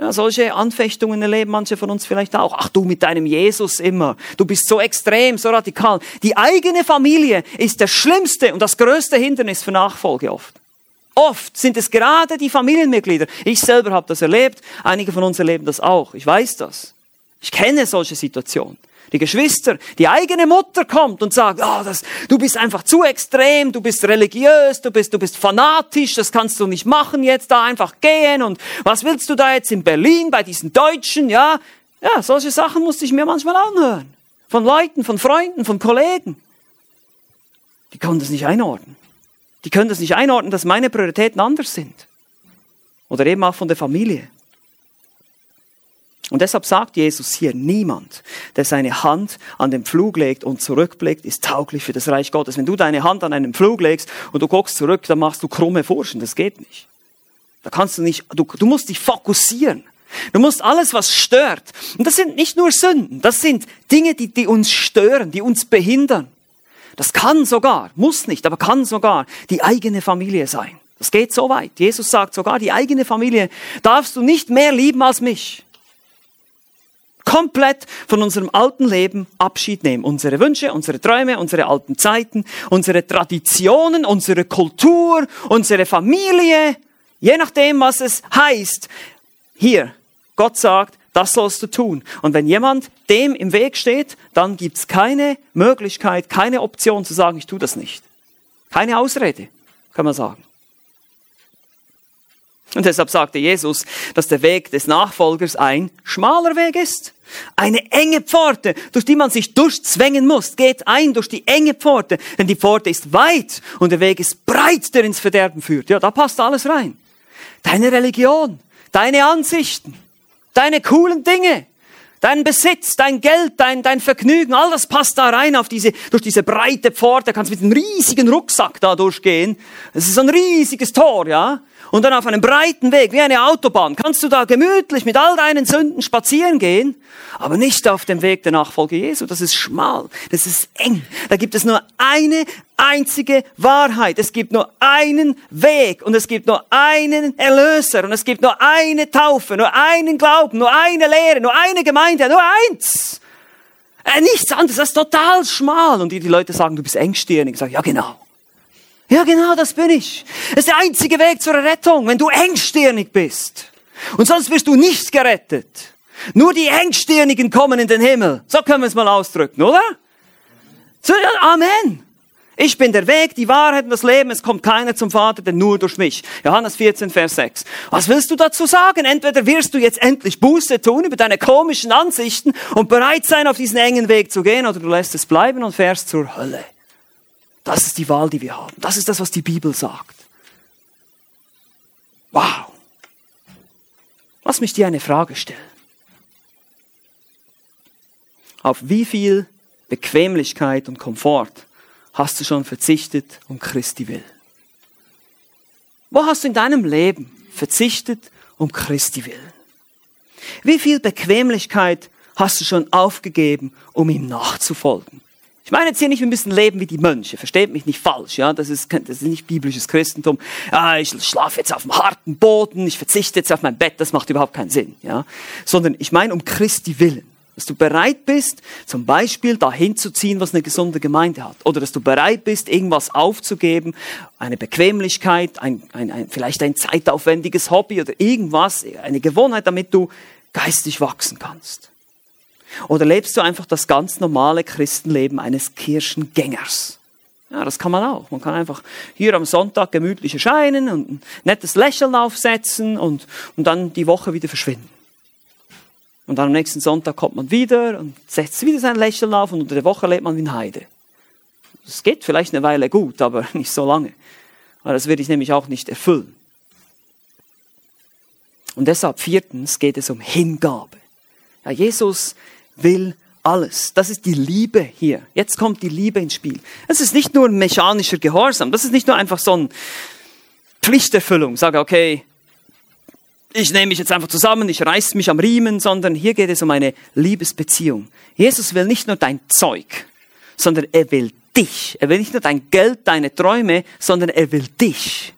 Ja, solche Anfechtungen erleben manche von uns vielleicht auch. Ach du mit deinem Jesus immer. Du bist so extrem, so radikal. Die eigene Familie ist das schlimmste und das größte Hindernis für Nachfolge oft. Oft sind es gerade die Familienmitglieder. Ich selber habe das erlebt. Einige von uns erleben das auch. Ich weiß das. Ich kenne solche Situationen die Geschwister, die eigene Mutter kommt und sagt, oh, das, du bist einfach zu extrem, du bist religiös, du bist, du bist fanatisch, das kannst du nicht machen, jetzt da einfach gehen und was willst du da jetzt in Berlin bei diesen Deutschen, ja? Ja, solche Sachen musste ich mir manchmal anhören. von Leuten, von Freunden, von Kollegen. Die können das nicht einordnen. Die können das nicht einordnen, dass meine Prioritäten anders sind. Oder eben auch von der Familie. Und deshalb sagt Jesus hier, niemand, der seine Hand an den Pflug legt und zurückblickt, ist tauglich für das Reich Gottes. Wenn du deine Hand an einen Pflug legst und du guckst zurück, dann machst du krumme Furchen. Das geht nicht. Da kannst du nicht, du, du musst dich fokussieren. Du musst alles, was stört. Und das sind nicht nur Sünden, das sind Dinge, die, die uns stören, die uns behindern. Das kann sogar, muss nicht, aber kann sogar die eigene Familie sein. Das geht so weit. Jesus sagt sogar, die eigene Familie darfst du nicht mehr lieben als mich. Komplett von unserem alten Leben Abschied nehmen. Unsere Wünsche, unsere Träume, unsere alten Zeiten, unsere Traditionen, unsere Kultur, unsere Familie. Je nachdem, was es heißt. Hier, Gott sagt, das sollst du tun. Und wenn jemand dem im Weg steht, dann gibt's keine Möglichkeit, keine Option zu sagen, ich tue das nicht. Keine Ausrede, kann man sagen. Und deshalb sagte Jesus, dass der Weg des Nachfolgers ein schmaler Weg ist. Eine enge Pforte, durch die man sich durchzwängen muss. Geht ein durch die enge Pforte, denn die Pforte ist weit und der Weg ist breit, der ins Verderben führt. Ja, da passt alles rein. Deine Religion, deine Ansichten, deine coolen Dinge, dein Besitz, dein Geld, dein, dein Vergnügen, all das passt da rein auf diese, durch diese breite Pforte, kannst mit einem riesigen Rucksack da durchgehen. Es ist ein riesiges Tor, ja und dann auf einem breiten Weg, wie eine Autobahn, kannst du da gemütlich mit all deinen Sünden spazieren gehen, aber nicht auf dem Weg der Nachfolge Jesu. Das ist schmal, das ist eng. Da gibt es nur eine einzige Wahrheit. Es gibt nur einen Weg und es gibt nur einen Erlöser und es gibt nur eine Taufe, nur einen Glauben, nur eine Lehre, nur eine Gemeinde, nur eins. Äh, nichts anderes, das ist total schmal. Und die, Leute sagen, du bist engstirnig. Ich sage, ja genau. Ja, genau, das bin ich. Das ist der einzige Weg zur Rettung, wenn du engstirnig bist. Und sonst wirst du nicht gerettet. Nur die Engstirnigen kommen in den Himmel. So können wir es mal ausdrücken, oder? Amen. Ich bin der Weg, die Wahrheit und das Leben. Es kommt keiner zum Vater, denn nur durch mich. Johannes 14, Vers 6. Was willst du dazu sagen? Entweder wirst du jetzt endlich Buße tun über deine komischen Ansichten und bereit sein, auf diesen engen Weg zu gehen, oder du lässt es bleiben und fährst zur Hölle. Das ist die Wahl, die wir haben. Das ist das, was die Bibel sagt. Wow. Lass mich dir eine Frage stellen. Auf wie viel Bequemlichkeit und Komfort hast du schon verzichtet um Christi will? Wo hast du in deinem Leben verzichtet um Christi will? Wie viel Bequemlichkeit hast du schon aufgegeben, um ihm nachzufolgen? Ich meine jetzt hier nicht, wir müssen leben wie die Mönche. Versteht mich nicht falsch, ja. Das ist, das ist nicht biblisches Christentum. Ja, ich schlafe jetzt auf dem harten Boden, ich verzichte jetzt auf mein Bett, das macht überhaupt keinen Sinn, ja. Sondern ich meine um Christi willen. Dass du bereit bist, zum Beispiel dahin zu ziehen, was eine gesunde Gemeinde hat. Oder dass du bereit bist, irgendwas aufzugeben, eine Bequemlichkeit, ein, ein, ein, vielleicht ein zeitaufwendiges Hobby oder irgendwas, eine Gewohnheit, damit du geistig wachsen kannst. Oder lebst du einfach das ganz normale Christenleben eines Kirchengängers? Ja, das kann man auch. Man kann einfach hier am Sonntag gemütlich erscheinen und ein nettes Lächeln aufsetzen und, und dann die Woche wieder verschwinden. Und dann am nächsten Sonntag kommt man wieder und setzt wieder sein Lächeln auf und unter der Woche lebt man wie ein Heide. Das geht vielleicht eine Weile gut, aber nicht so lange. Weil das würde ich nämlich auch nicht erfüllen. Und deshalb viertens geht es um Hingabe. Ja, Jesus will alles. Das ist die Liebe hier. Jetzt kommt die Liebe ins Spiel. Das ist nicht nur ein mechanischer Gehorsam. Das ist nicht nur einfach so eine Pflichterfüllung. Sage, okay, ich nehme mich jetzt einfach zusammen, ich reiß mich am Riemen, sondern hier geht es um eine Liebesbeziehung. Jesus will nicht nur dein Zeug, sondern er will dich. Er will nicht nur dein Geld, deine Träume, sondern er will dich.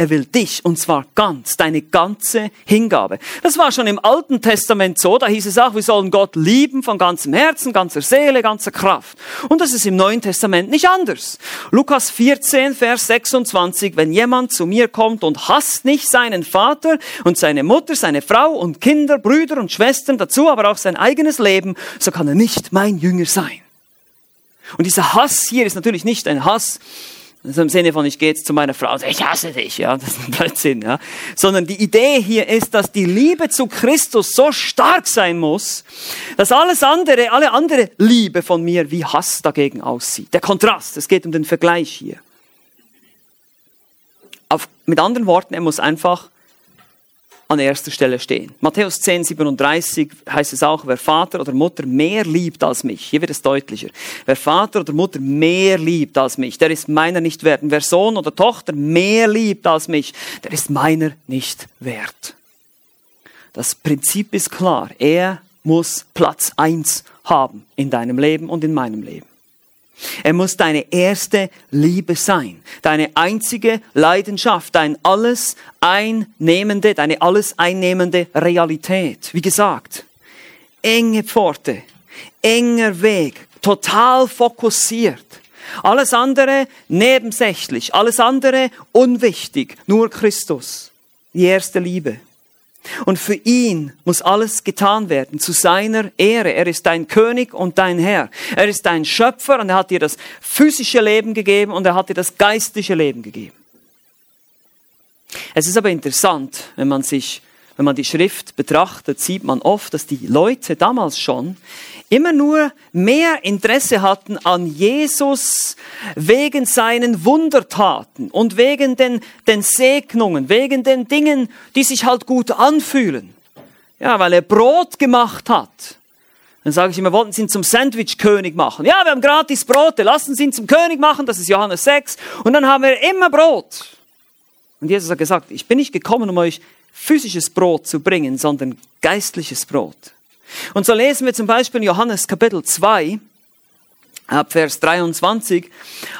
Er will dich und zwar ganz, deine ganze Hingabe. Das war schon im Alten Testament so, da hieß es auch, wir sollen Gott lieben von ganzem Herzen, ganzer Seele, ganzer Kraft. Und das ist im Neuen Testament nicht anders. Lukas 14, Vers 26, wenn jemand zu mir kommt und hasst nicht seinen Vater und seine Mutter, seine Frau und Kinder, Brüder und Schwestern, dazu aber auch sein eigenes Leben, so kann er nicht mein Jünger sein. Und dieser Hass hier ist natürlich nicht ein Hass, Also im Sinne von, ich gehe jetzt zu meiner Frau und sage, ich hasse dich, ja, das ist ein Blödsinn, ja. Sondern die Idee hier ist, dass die Liebe zu Christus so stark sein muss, dass alles andere, alle andere Liebe von mir wie Hass dagegen aussieht. Der Kontrast, es geht um den Vergleich hier. Auf, mit anderen Worten, er muss einfach an erster Stelle stehen. Matthäus 10, 37 heißt es auch, wer Vater oder Mutter mehr liebt als mich, hier wird es deutlicher, wer Vater oder Mutter mehr liebt als mich, der ist meiner nicht wert. Und wer Sohn oder Tochter mehr liebt als mich, der ist meiner nicht wert. Das Prinzip ist klar, er muss Platz eins haben in deinem Leben und in meinem Leben. Er muss deine erste Liebe sein, deine einzige Leidenschaft, dein alles einnehmende, deine alles einnehmende Realität. Wie gesagt, enge Pforte, enger Weg, total fokussiert. Alles andere nebensächlich, alles andere unwichtig, nur Christus, die erste Liebe. Und für ihn muss alles getan werden zu seiner Ehre. Er ist dein König und dein Herr. Er ist dein Schöpfer und er hat dir das physische Leben gegeben und er hat dir das geistliche Leben gegeben. Es ist aber interessant, wenn man sich wenn man die Schrift betrachtet, sieht man oft, dass die Leute damals schon immer nur mehr Interesse hatten an Jesus wegen seinen Wundertaten und wegen den, den Segnungen, wegen den Dingen, die sich halt gut anfühlen. Ja, weil er Brot gemacht hat. Dann sage ich immer, wollten Sie ihn zum Sandwich-König machen? Ja, wir haben gratis Brote, lassen Sie ihn zum König machen, das ist Johannes 6. Und dann haben wir immer Brot. Und Jesus hat gesagt, ich bin nicht gekommen, um euch physisches Brot zu bringen, sondern geistliches Brot. Und so lesen wir zum Beispiel in Johannes Kapitel 2, ab Vers 23,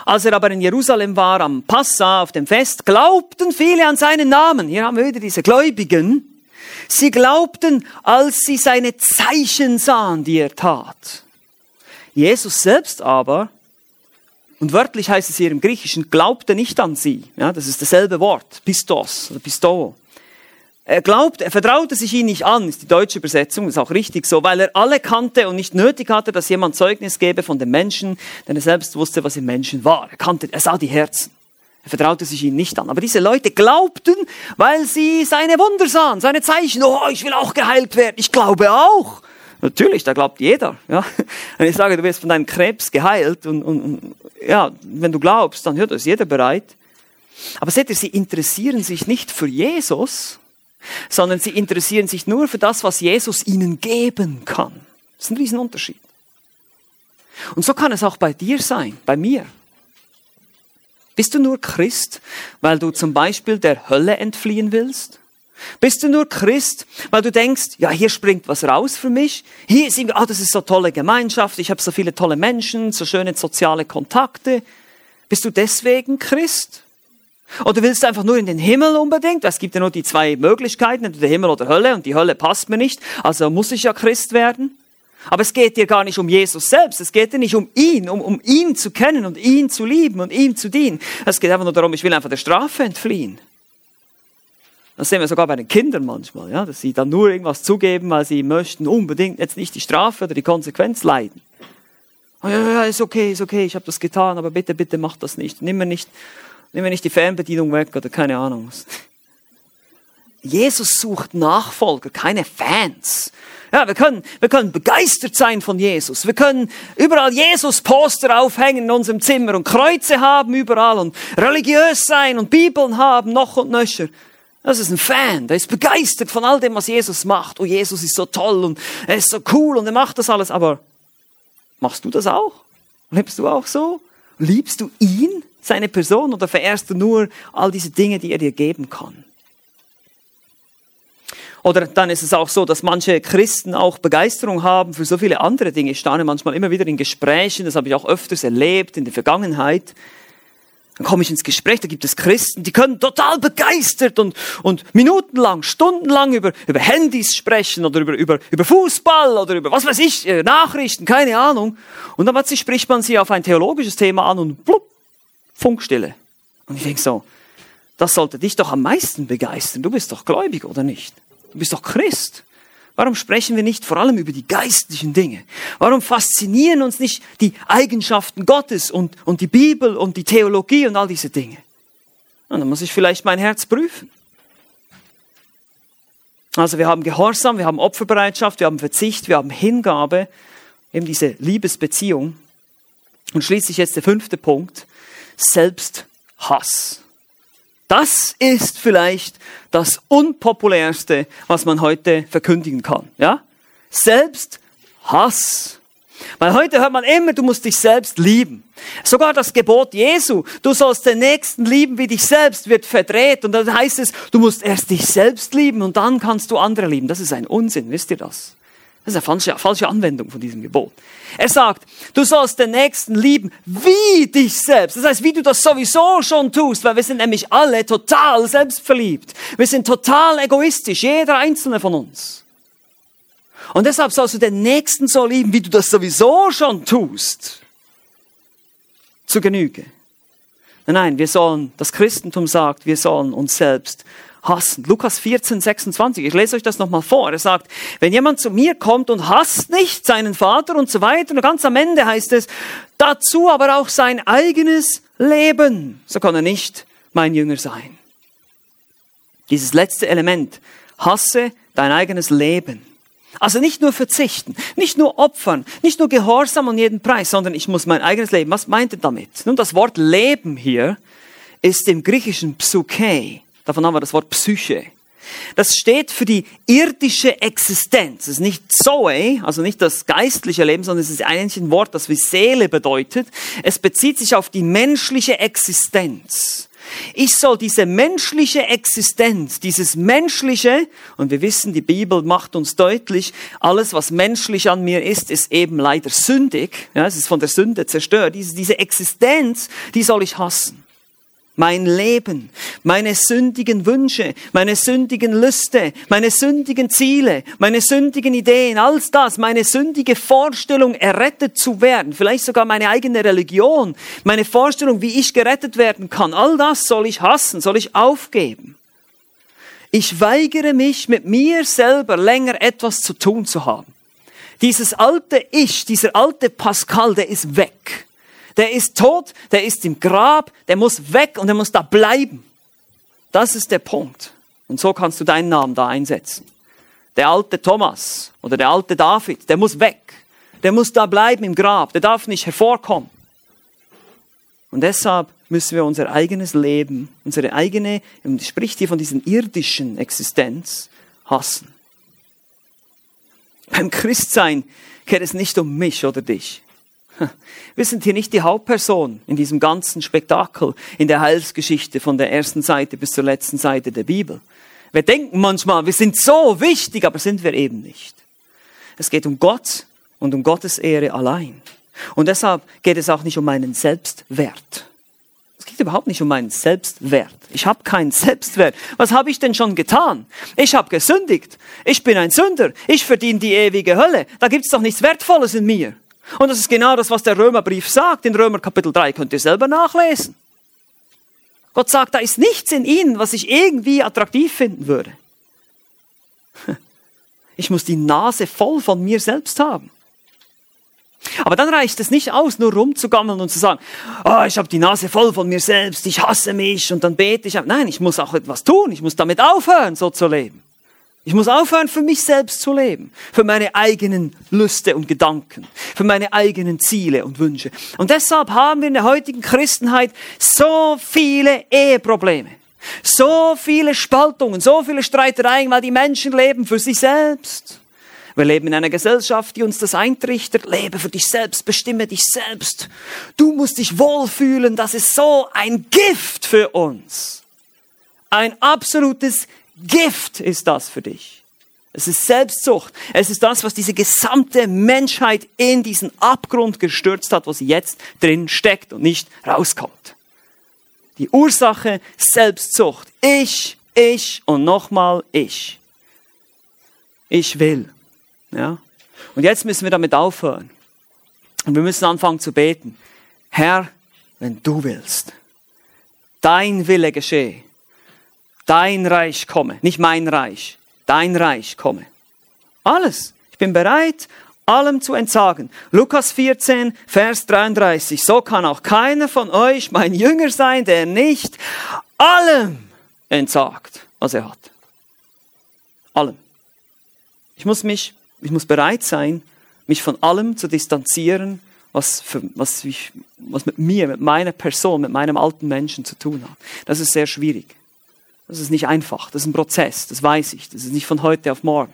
als er aber in Jerusalem war am Passa auf dem Fest, glaubten viele an seinen Namen. Hier haben wir wieder diese Gläubigen. Sie glaubten, als sie seine Zeichen sahen, die er tat. Jesus selbst aber, und wörtlich heißt es hier im Griechischen, glaubte nicht an sie. Ja, das ist dasselbe Wort, Pistos oder Pistoo. Er glaubt, er vertraute sich ihn nicht an, ist die deutsche Übersetzung, ist auch richtig so, weil er alle kannte und nicht nötig hatte, dass jemand Zeugnis gebe von dem Menschen, denn er selbst wusste, was im Menschen war. Er kannte, er sah die Herzen. Er vertraute sich ihnen nicht an. Aber diese Leute glaubten, weil sie seine Wunder sahen, seine Zeichen. Oh, ich will auch geheilt werden. Ich glaube auch. Natürlich, da glaubt jeder. Ja. Wenn ich sage, du wirst von deinem Krebs geheilt und, und, und ja, wenn du glaubst, dann hört das jeder bereit. Aber seht ihr, sie interessieren sich nicht für Jesus, sondern sie interessieren sich nur für das, was Jesus ihnen geben kann. Das ist ein Riesenunterschied. Und so kann es auch bei dir sein, bei mir. Bist du nur Christ, weil du zum Beispiel der Hölle entfliehen willst? Bist du nur Christ, weil du denkst, ja, hier springt was raus für mich? Hier sind wir, ah, das ist so tolle Gemeinschaft, ich habe so viele tolle Menschen, so schöne soziale Kontakte. Bist du deswegen Christ? Oder willst du einfach nur in den Himmel unbedingt? Es gibt ja nur die zwei Möglichkeiten, entweder Himmel oder Hölle, und die Hölle passt mir nicht, also muss ich ja Christ werden. Aber es geht dir gar nicht um Jesus selbst, es geht dir nicht um ihn, um, um ihn zu kennen und ihn zu lieben und ihm zu dienen. Es geht einfach nur darum, ich will einfach der Strafe entfliehen. Das sehen wir sogar bei den Kindern manchmal, ja, dass sie dann nur irgendwas zugeben, weil sie möchten unbedingt jetzt nicht die Strafe oder die Konsequenz leiden. Oh, ja, ja, ist okay, ist okay, ich habe das getan, aber bitte, bitte mach das nicht. Nimm mir nicht Nehmen wir nicht die Fernbedienung weg oder keine Ahnung. Jesus sucht Nachfolger, keine Fans. Ja, wir können, wir können begeistert sein von Jesus. Wir können überall Jesus-Poster aufhängen in unserem Zimmer und Kreuze haben überall und religiös sein und Bibeln haben, noch und nöcher. Das ist ein Fan, der ist begeistert von all dem, was Jesus macht. Oh, Jesus ist so toll und er ist so cool und er macht das alles. Aber machst du das auch? Lebst du auch so? Liebst du ihn? Seine Person oder verehrst du nur all diese Dinge, die er dir geben kann? Oder dann ist es auch so, dass manche Christen auch Begeisterung haben für so viele andere Dinge. Ich staune manchmal immer wieder in Gesprächen, das habe ich auch öfters erlebt in der Vergangenheit. Dann komme ich ins Gespräch, da gibt es Christen, die können total begeistert und, und minutenlang, stundenlang über, über Handys sprechen oder über, über, über Fußball oder über was weiß ich, äh, Nachrichten, keine Ahnung. Und dann spricht man sie auf ein theologisches Thema an und blub, Funkstille. Und ich denke so, das sollte dich doch am meisten begeistern. Du bist doch gläubig, oder nicht? Du bist doch Christ. Warum sprechen wir nicht vor allem über die geistlichen Dinge? Warum faszinieren uns nicht die Eigenschaften Gottes und, und die Bibel und die Theologie und all diese Dinge? Und dann muss ich vielleicht mein Herz prüfen. Also wir haben Gehorsam, wir haben Opferbereitschaft, wir haben Verzicht, wir haben Hingabe, eben diese Liebesbeziehung. Und schließlich jetzt der fünfte Punkt, Selbsthass. Das ist vielleicht das unpopulärste, was man heute verkündigen kann. Ja? Selbsthass. Weil heute hört man immer, du musst dich selbst lieben. Sogar das Gebot Jesu, du sollst den Nächsten lieben wie dich selbst, wird verdreht. Und dann heißt es, du musst erst dich selbst lieben und dann kannst du andere lieben. Das ist ein Unsinn, wisst ihr das? Das ist eine falsche, falsche Anwendung von diesem Gebot. Er sagt, du sollst den Nächsten lieben wie dich selbst. Das heißt, wie du das sowieso schon tust, weil wir sind nämlich alle total selbstverliebt. Wir sind total egoistisch, jeder einzelne von uns. Und deshalb sollst du den Nächsten so lieben, wie du das sowieso schon tust. Zu Genüge. Nein, wir sollen, das Christentum sagt, wir sollen uns selbst hassen. Lukas 14, 26. Ich lese euch das nochmal vor. Er sagt, wenn jemand zu mir kommt und hasst nicht seinen Vater und so weiter, und ganz am Ende heißt es, dazu aber auch sein eigenes Leben, so kann er nicht mein Jünger sein. Dieses letzte Element, hasse dein eigenes Leben. Also nicht nur verzichten, nicht nur opfern, nicht nur Gehorsam um jeden Preis, sondern ich muss mein eigenes Leben. Was meint er damit? Nun, das Wort Leben hier ist im griechischen Psyche. Davon haben wir das Wort Psyche. Das steht für die irdische Existenz. Es ist nicht Zoe, also nicht das geistliche Leben, sondern es ist eigentlich ein Wort, das wie Seele bedeutet. Es bezieht sich auf die menschliche Existenz. Ich soll diese menschliche Existenz, dieses menschliche, und wir wissen, die Bibel macht uns deutlich, alles, was menschlich an mir ist, ist eben leider sündig. Ja, es ist von der Sünde zerstört. Diese, diese Existenz, die soll ich hassen mein Leben, meine sündigen Wünsche, meine sündigen Lüste, meine sündigen Ziele, meine sündigen Ideen, alles das, meine sündige Vorstellung, errettet zu werden, vielleicht sogar meine eigene Religion, meine Vorstellung, wie ich gerettet werden kann, all das soll ich hassen, soll ich aufgeben. Ich weigere mich, mit mir selber länger etwas zu tun zu haben. Dieses alte Ich, dieser alte Pascal, der ist weg. Der ist tot, der ist im Grab, der muss weg und er muss da bleiben. Das ist der Punkt. Und so kannst du deinen Namen da einsetzen. Der alte Thomas oder der alte David, der muss weg. Der muss da bleiben im Grab. Der darf nicht hervorkommen. Und deshalb müssen wir unser eigenes Leben, unsere eigene, und spricht hier von diesen irdischen Existenz, hassen. Beim Christsein geht es nicht um mich oder dich. Wir sind hier nicht die Hauptperson in diesem ganzen Spektakel, in der Heilsgeschichte von der ersten Seite bis zur letzten Seite der Bibel. Wir denken manchmal, wir sind so wichtig, aber sind wir eben nicht. Es geht um Gott und um Gottes Ehre allein. Und deshalb geht es auch nicht um meinen Selbstwert. Es geht überhaupt nicht um meinen Selbstwert. Ich habe keinen Selbstwert. Was habe ich denn schon getan? Ich habe gesündigt. Ich bin ein Sünder. Ich verdiene die ewige Hölle. Da gibt es doch nichts Wertvolles in mir. Und das ist genau das, was der Römerbrief sagt. In Römer Kapitel 3 könnt ihr selber nachlesen. Gott sagt, da ist nichts in ihnen, was ich irgendwie attraktiv finden würde. Ich muss die Nase voll von mir selbst haben. Aber dann reicht es nicht aus, nur rumzugammeln und zu sagen, oh, ich habe die Nase voll von mir selbst, ich hasse mich und dann bete ich. Nein, ich muss auch etwas tun, ich muss damit aufhören, so zu leben. Ich muss aufhören, für mich selbst zu leben, für meine eigenen Lüste und Gedanken, für meine eigenen Ziele und Wünsche. Und deshalb haben wir in der heutigen Christenheit so viele Eheprobleme, so viele Spaltungen, so viele Streitereien, weil die Menschen leben für sich selbst. Wir leben in einer Gesellschaft, die uns das eintrichtert. Lebe für dich selbst, bestimme dich selbst. Du musst dich wohlfühlen. Das ist so ein Gift für uns. Ein absolutes Gift ist das für dich. Es ist Selbstsucht. Es ist das, was diese gesamte Menschheit in diesen Abgrund gestürzt hat, wo sie jetzt drin steckt und nicht rauskommt. Die Ursache Selbstsucht. Ich, ich und nochmal ich. Ich will. Ja? Und jetzt müssen wir damit aufhören. Und wir müssen anfangen zu beten. Herr, wenn du willst, dein Wille geschehe Dein Reich komme, nicht mein Reich, dein Reich komme. Alles. Ich bin bereit, allem zu entsagen. Lukas 14, Vers 33. So kann auch keiner von euch mein Jünger sein, der nicht allem entsagt, was er hat. Allem. Ich muss mich, ich muss bereit sein, mich von allem zu distanzieren, was, für, was, ich, was mit mir, mit meiner Person, mit meinem alten Menschen zu tun hat. Das ist sehr schwierig. Das ist nicht einfach. Das ist ein Prozess. Das weiß ich. Das ist nicht von heute auf morgen.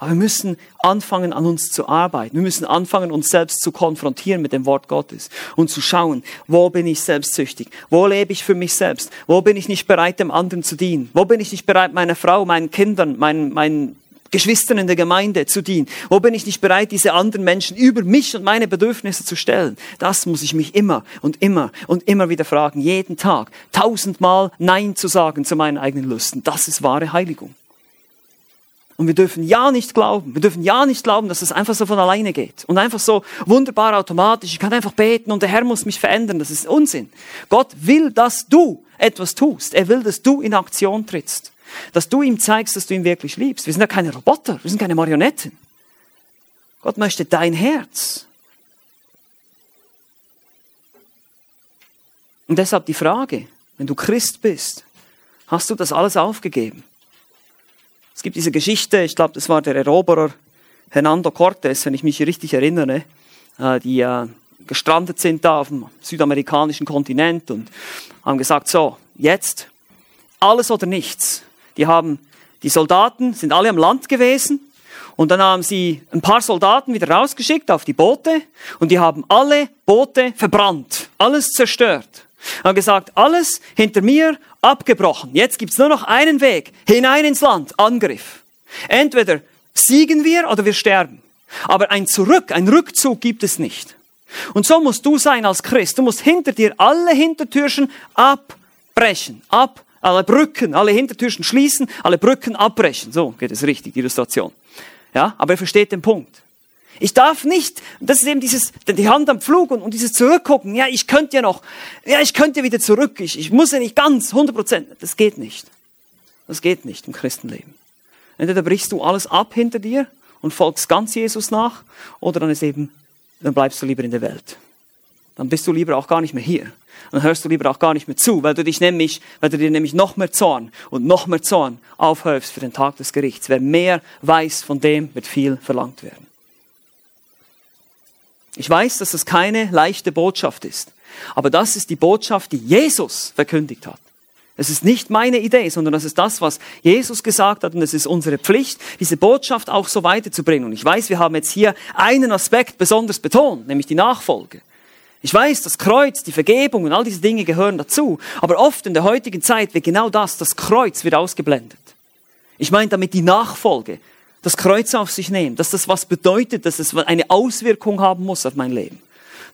Aber wir müssen anfangen, an uns zu arbeiten. Wir müssen anfangen, uns selbst zu konfrontieren mit dem Wort Gottes und zu schauen, wo bin ich selbstsüchtig? Wo lebe ich für mich selbst? Wo bin ich nicht bereit, dem anderen zu dienen? Wo bin ich nicht bereit, meiner Frau, meinen Kindern, meinen, meinen Geschwistern in der Gemeinde zu dienen? Wo bin ich nicht bereit, diese anderen Menschen über mich und meine Bedürfnisse zu stellen? Das muss ich mich immer und immer und immer wieder fragen, jeden Tag, tausendmal Nein zu sagen zu meinen eigenen Lüsten. Das ist wahre Heiligung. Und wir dürfen ja nicht glauben, wir dürfen ja nicht glauben, dass es einfach so von alleine geht und einfach so wunderbar automatisch. Ich kann einfach beten und der Herr muss mich verändern. Das ist Unsinn. Gott will, dass du etwas tust. Er will, dass du in Aktion trittst. Dass du ihm zeigst, dass du ihn wirklich liebst. Wir sind ja keine Roboter, wir sind keine Marionetten. Gott möchte dein Herz. Und deshalb die Frage, wenn du Christ bist, hast du das alles aufgegeben? Es gibt diese Geschichte, ich glaube, das war der Eroberer Hernando Cortés, wenn ich mich richtig erinnere, äh, die äh, gestrandet sind da auf dem südamerikanischen Kontinent und haben gesagt, so, jetzt alles oder nichts. Die haben, die Soldaten sind alle am Land gewesen und dann haben sie ein paar Soldaten wieder rausgeschickt auf die Boote und die haben alle Boote verbrannt, alles zerstört. Haben gesagt, alles hinter mir abgebrochen. Jetzt gibt's nur noch einen Weg, hinein ins Land, Angriff. Entweder siegen wir oder wir sterben. Aber ein Zurück, ein Rückzug gibt es nicht. Und so musst du sein als Christ. Du musst hinter dir alle Hintertürchen abbrechen, ab alle Brücken, alle Hintertürchen schließen, alle Brücken abbrechen. So geht es richtig, die Illustration. Ja, aber ihr versteht den Punkt. Ich darf nicht, das ist eben dieses, die Hand am Flug und, und dieses Zurückgucken. Ja, ich könnte ja noch, ja, ich könnte ja wieder zurück. Ich, ich muss ja nicht ganz, 100 Prozent. Das geht nicht. Das geht nicht im Christenleben. Entweder brichst du alles ab hinter dir und folgst ganz Jesus nach, oder dann ist eben, dann bleibst du lieber in der Welt. Dann bist du lieber auch gar nicht mehr hier dann hörst du lieber auch gar nicht mehr zu, weil du dich nämlich, weil du dir nämlich noch mehr Zorn und noch mehr Zorn aufhäufst für den Tag des Gerichts. Wer mehr weiß, von dem wird viel verlangt werden. Ich weiß, dass das keine leichte Botschaft ist, aber das ist die Botschaft, die Jesus verkündigt hat. Es ist nicht meine Idee, sondern das ist das, was Jesus gesagt hat und es ist unsere Pflicht, diese Botschaft auch so weiterzubringen. Und ich weiß, wir haben jetzt hier einen Aspekt besonders betont, nämlich die Nachfolge. Ich weiß, das Kreuz, die Vergebung und all diese Dinge gehören dazu. Aber oft in der heutigen Zeit wird genau das, das Kreuz wird ausgeblendet. Ich meine damit die Nachfolge, das Kreuz auf sich nehmen, dass das was bedeutet, dass es eine Auswirkung haben muss auf mein Leben.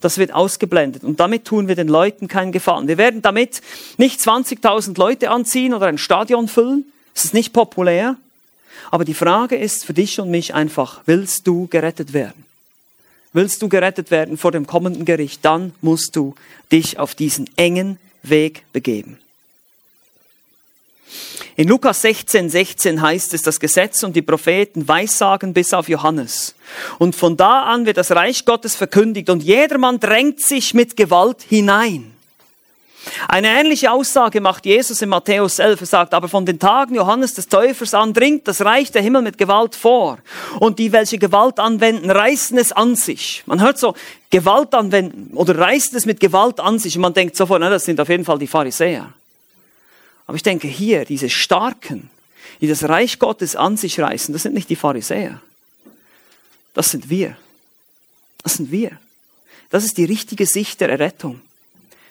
Das wird ausgeblendet und damit tun wir den Leuten keinen Gefallen. Wir werden damit nicht 20.000 Leute anziehen oder ein Stadion füllen. Es ist nicht populär. Aber die Frage ist für dich und mich einfach, willst du gerettet werden? Willst du gerettet werden vor dem kommenden Gericht, dann musst du dich auf diesen engen Weg begeben. In Lukas 16, 16 heißt es, das Gesetz und die Propheten weissagen bis auf Johannes. Und von da an wird das Reich Gottes verkündigt und jedermann drängt sich mit Gewalt hinein. Eine ähnliche Aussage macht Jesus in Matthäus 11. Er sagt, aber von den Tagen Johannes des Täufers an dringt das Reich der Himmel mit Gewalt vor. Und die, welche Gewalt anwenden, reißen es an sich. Man hört so, Gewalt anwenden oder reißt es mit Gewalt an sich. Und man denkt sofort, na, das sind auf jeden Fall die Pharisäer. Aber ich denke hier, diese Starken, die das Reich Gottes an sich reißen, das sind nicht die Pharisäer. Das sind wir. Das sind wir. Das ist die richtige Sicht der Errettung.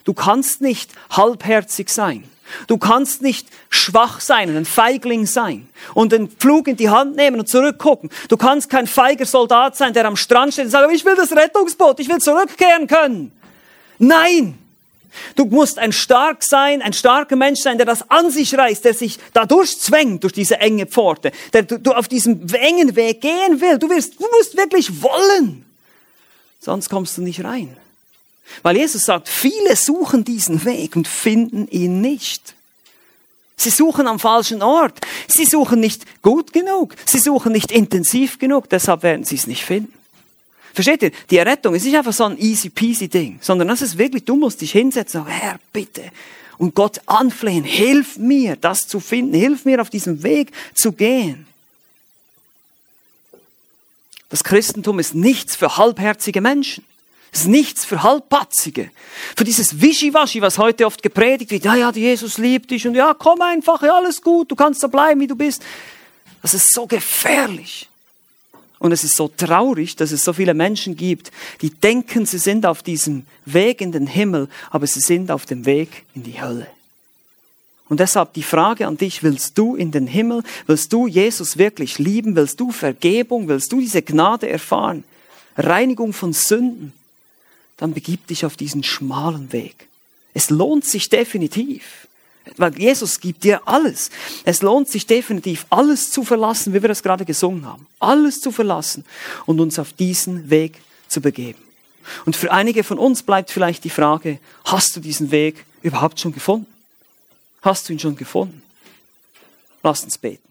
Du kannst nicht halbherzig sein. Du kannst nicht schwach sein und ein Feigling sein und den Pflug in die Hand nehmen und zurückgucken. Du kannst kein feiger Soldat sein, der am Strand steht und sagt, ich will das Rettungsboot, ich will zurückkehren können. Nein! Du musst ein stark sein, ein starker Mensch sein, der das an sich reißt, der sich dadurch zwängt durch diese enge Pforte, der du auf diesem engen Weg gehen will. Du wirst, du musst wirklich wollen. Sonst kommst du nicht rein. Weil Jesus sagt, viele suchen diesen Weg und finden ihn nicht. Sie suchen am falschen Ort. Sie suchen nicht gut genug. Sie suchen nicht intensiv genug. Deshalb werden sie es nicht finden. Versteht ihr? Die Errettung ist nicht einfach so ein easy peasy Ding, sondern das ist wirklich, du musst dich hinsetzen und sagen, Herr, bitte. Und Gott anflehen, hilf mir, das zu finden. Hilf mir, auf diesem Weg zu gehen. Das Christentum ist nichts für halbherzige Menschen. Es ist nichts für Halbpatzige. Für dieses Wischiwaschi, was heute oft gepredigt wird. Ja, ja, Jesus liebt dich und ja, komm einfach, ja, alles gut, du kannst da bleiben, wie du bist. Das ist so gefährlich. Und es ist so traurig, dass es so viele Menschen gibt, die denken, sie sind auf diesem Weg in den Himmel, aber sie sind auf dem Weg in die Hölle. Und deshalb die Frage an dich, willst du in den Himmel? Willst du Jesus wirklich lieben? Willst du Vergebung? Willst du diese Gnade erfahren? Reinigung von Sünden? Dann begib dich auf diesen schmalen Weg. Es lohnt sich definitiv. Weil Jesus gibt dir alles. Es lohnt sich definitiv, alles zu verlassen, wie wir das gerade gesungen haben. Alles zu verlassen und uns auf diesen Weg zu begeben. Und für einige von uns bleibt vielleicht die Frage, hast du diesen Weg überhaupt schon gefunden? Hast du ihn schon gefunden? Lass uns beten.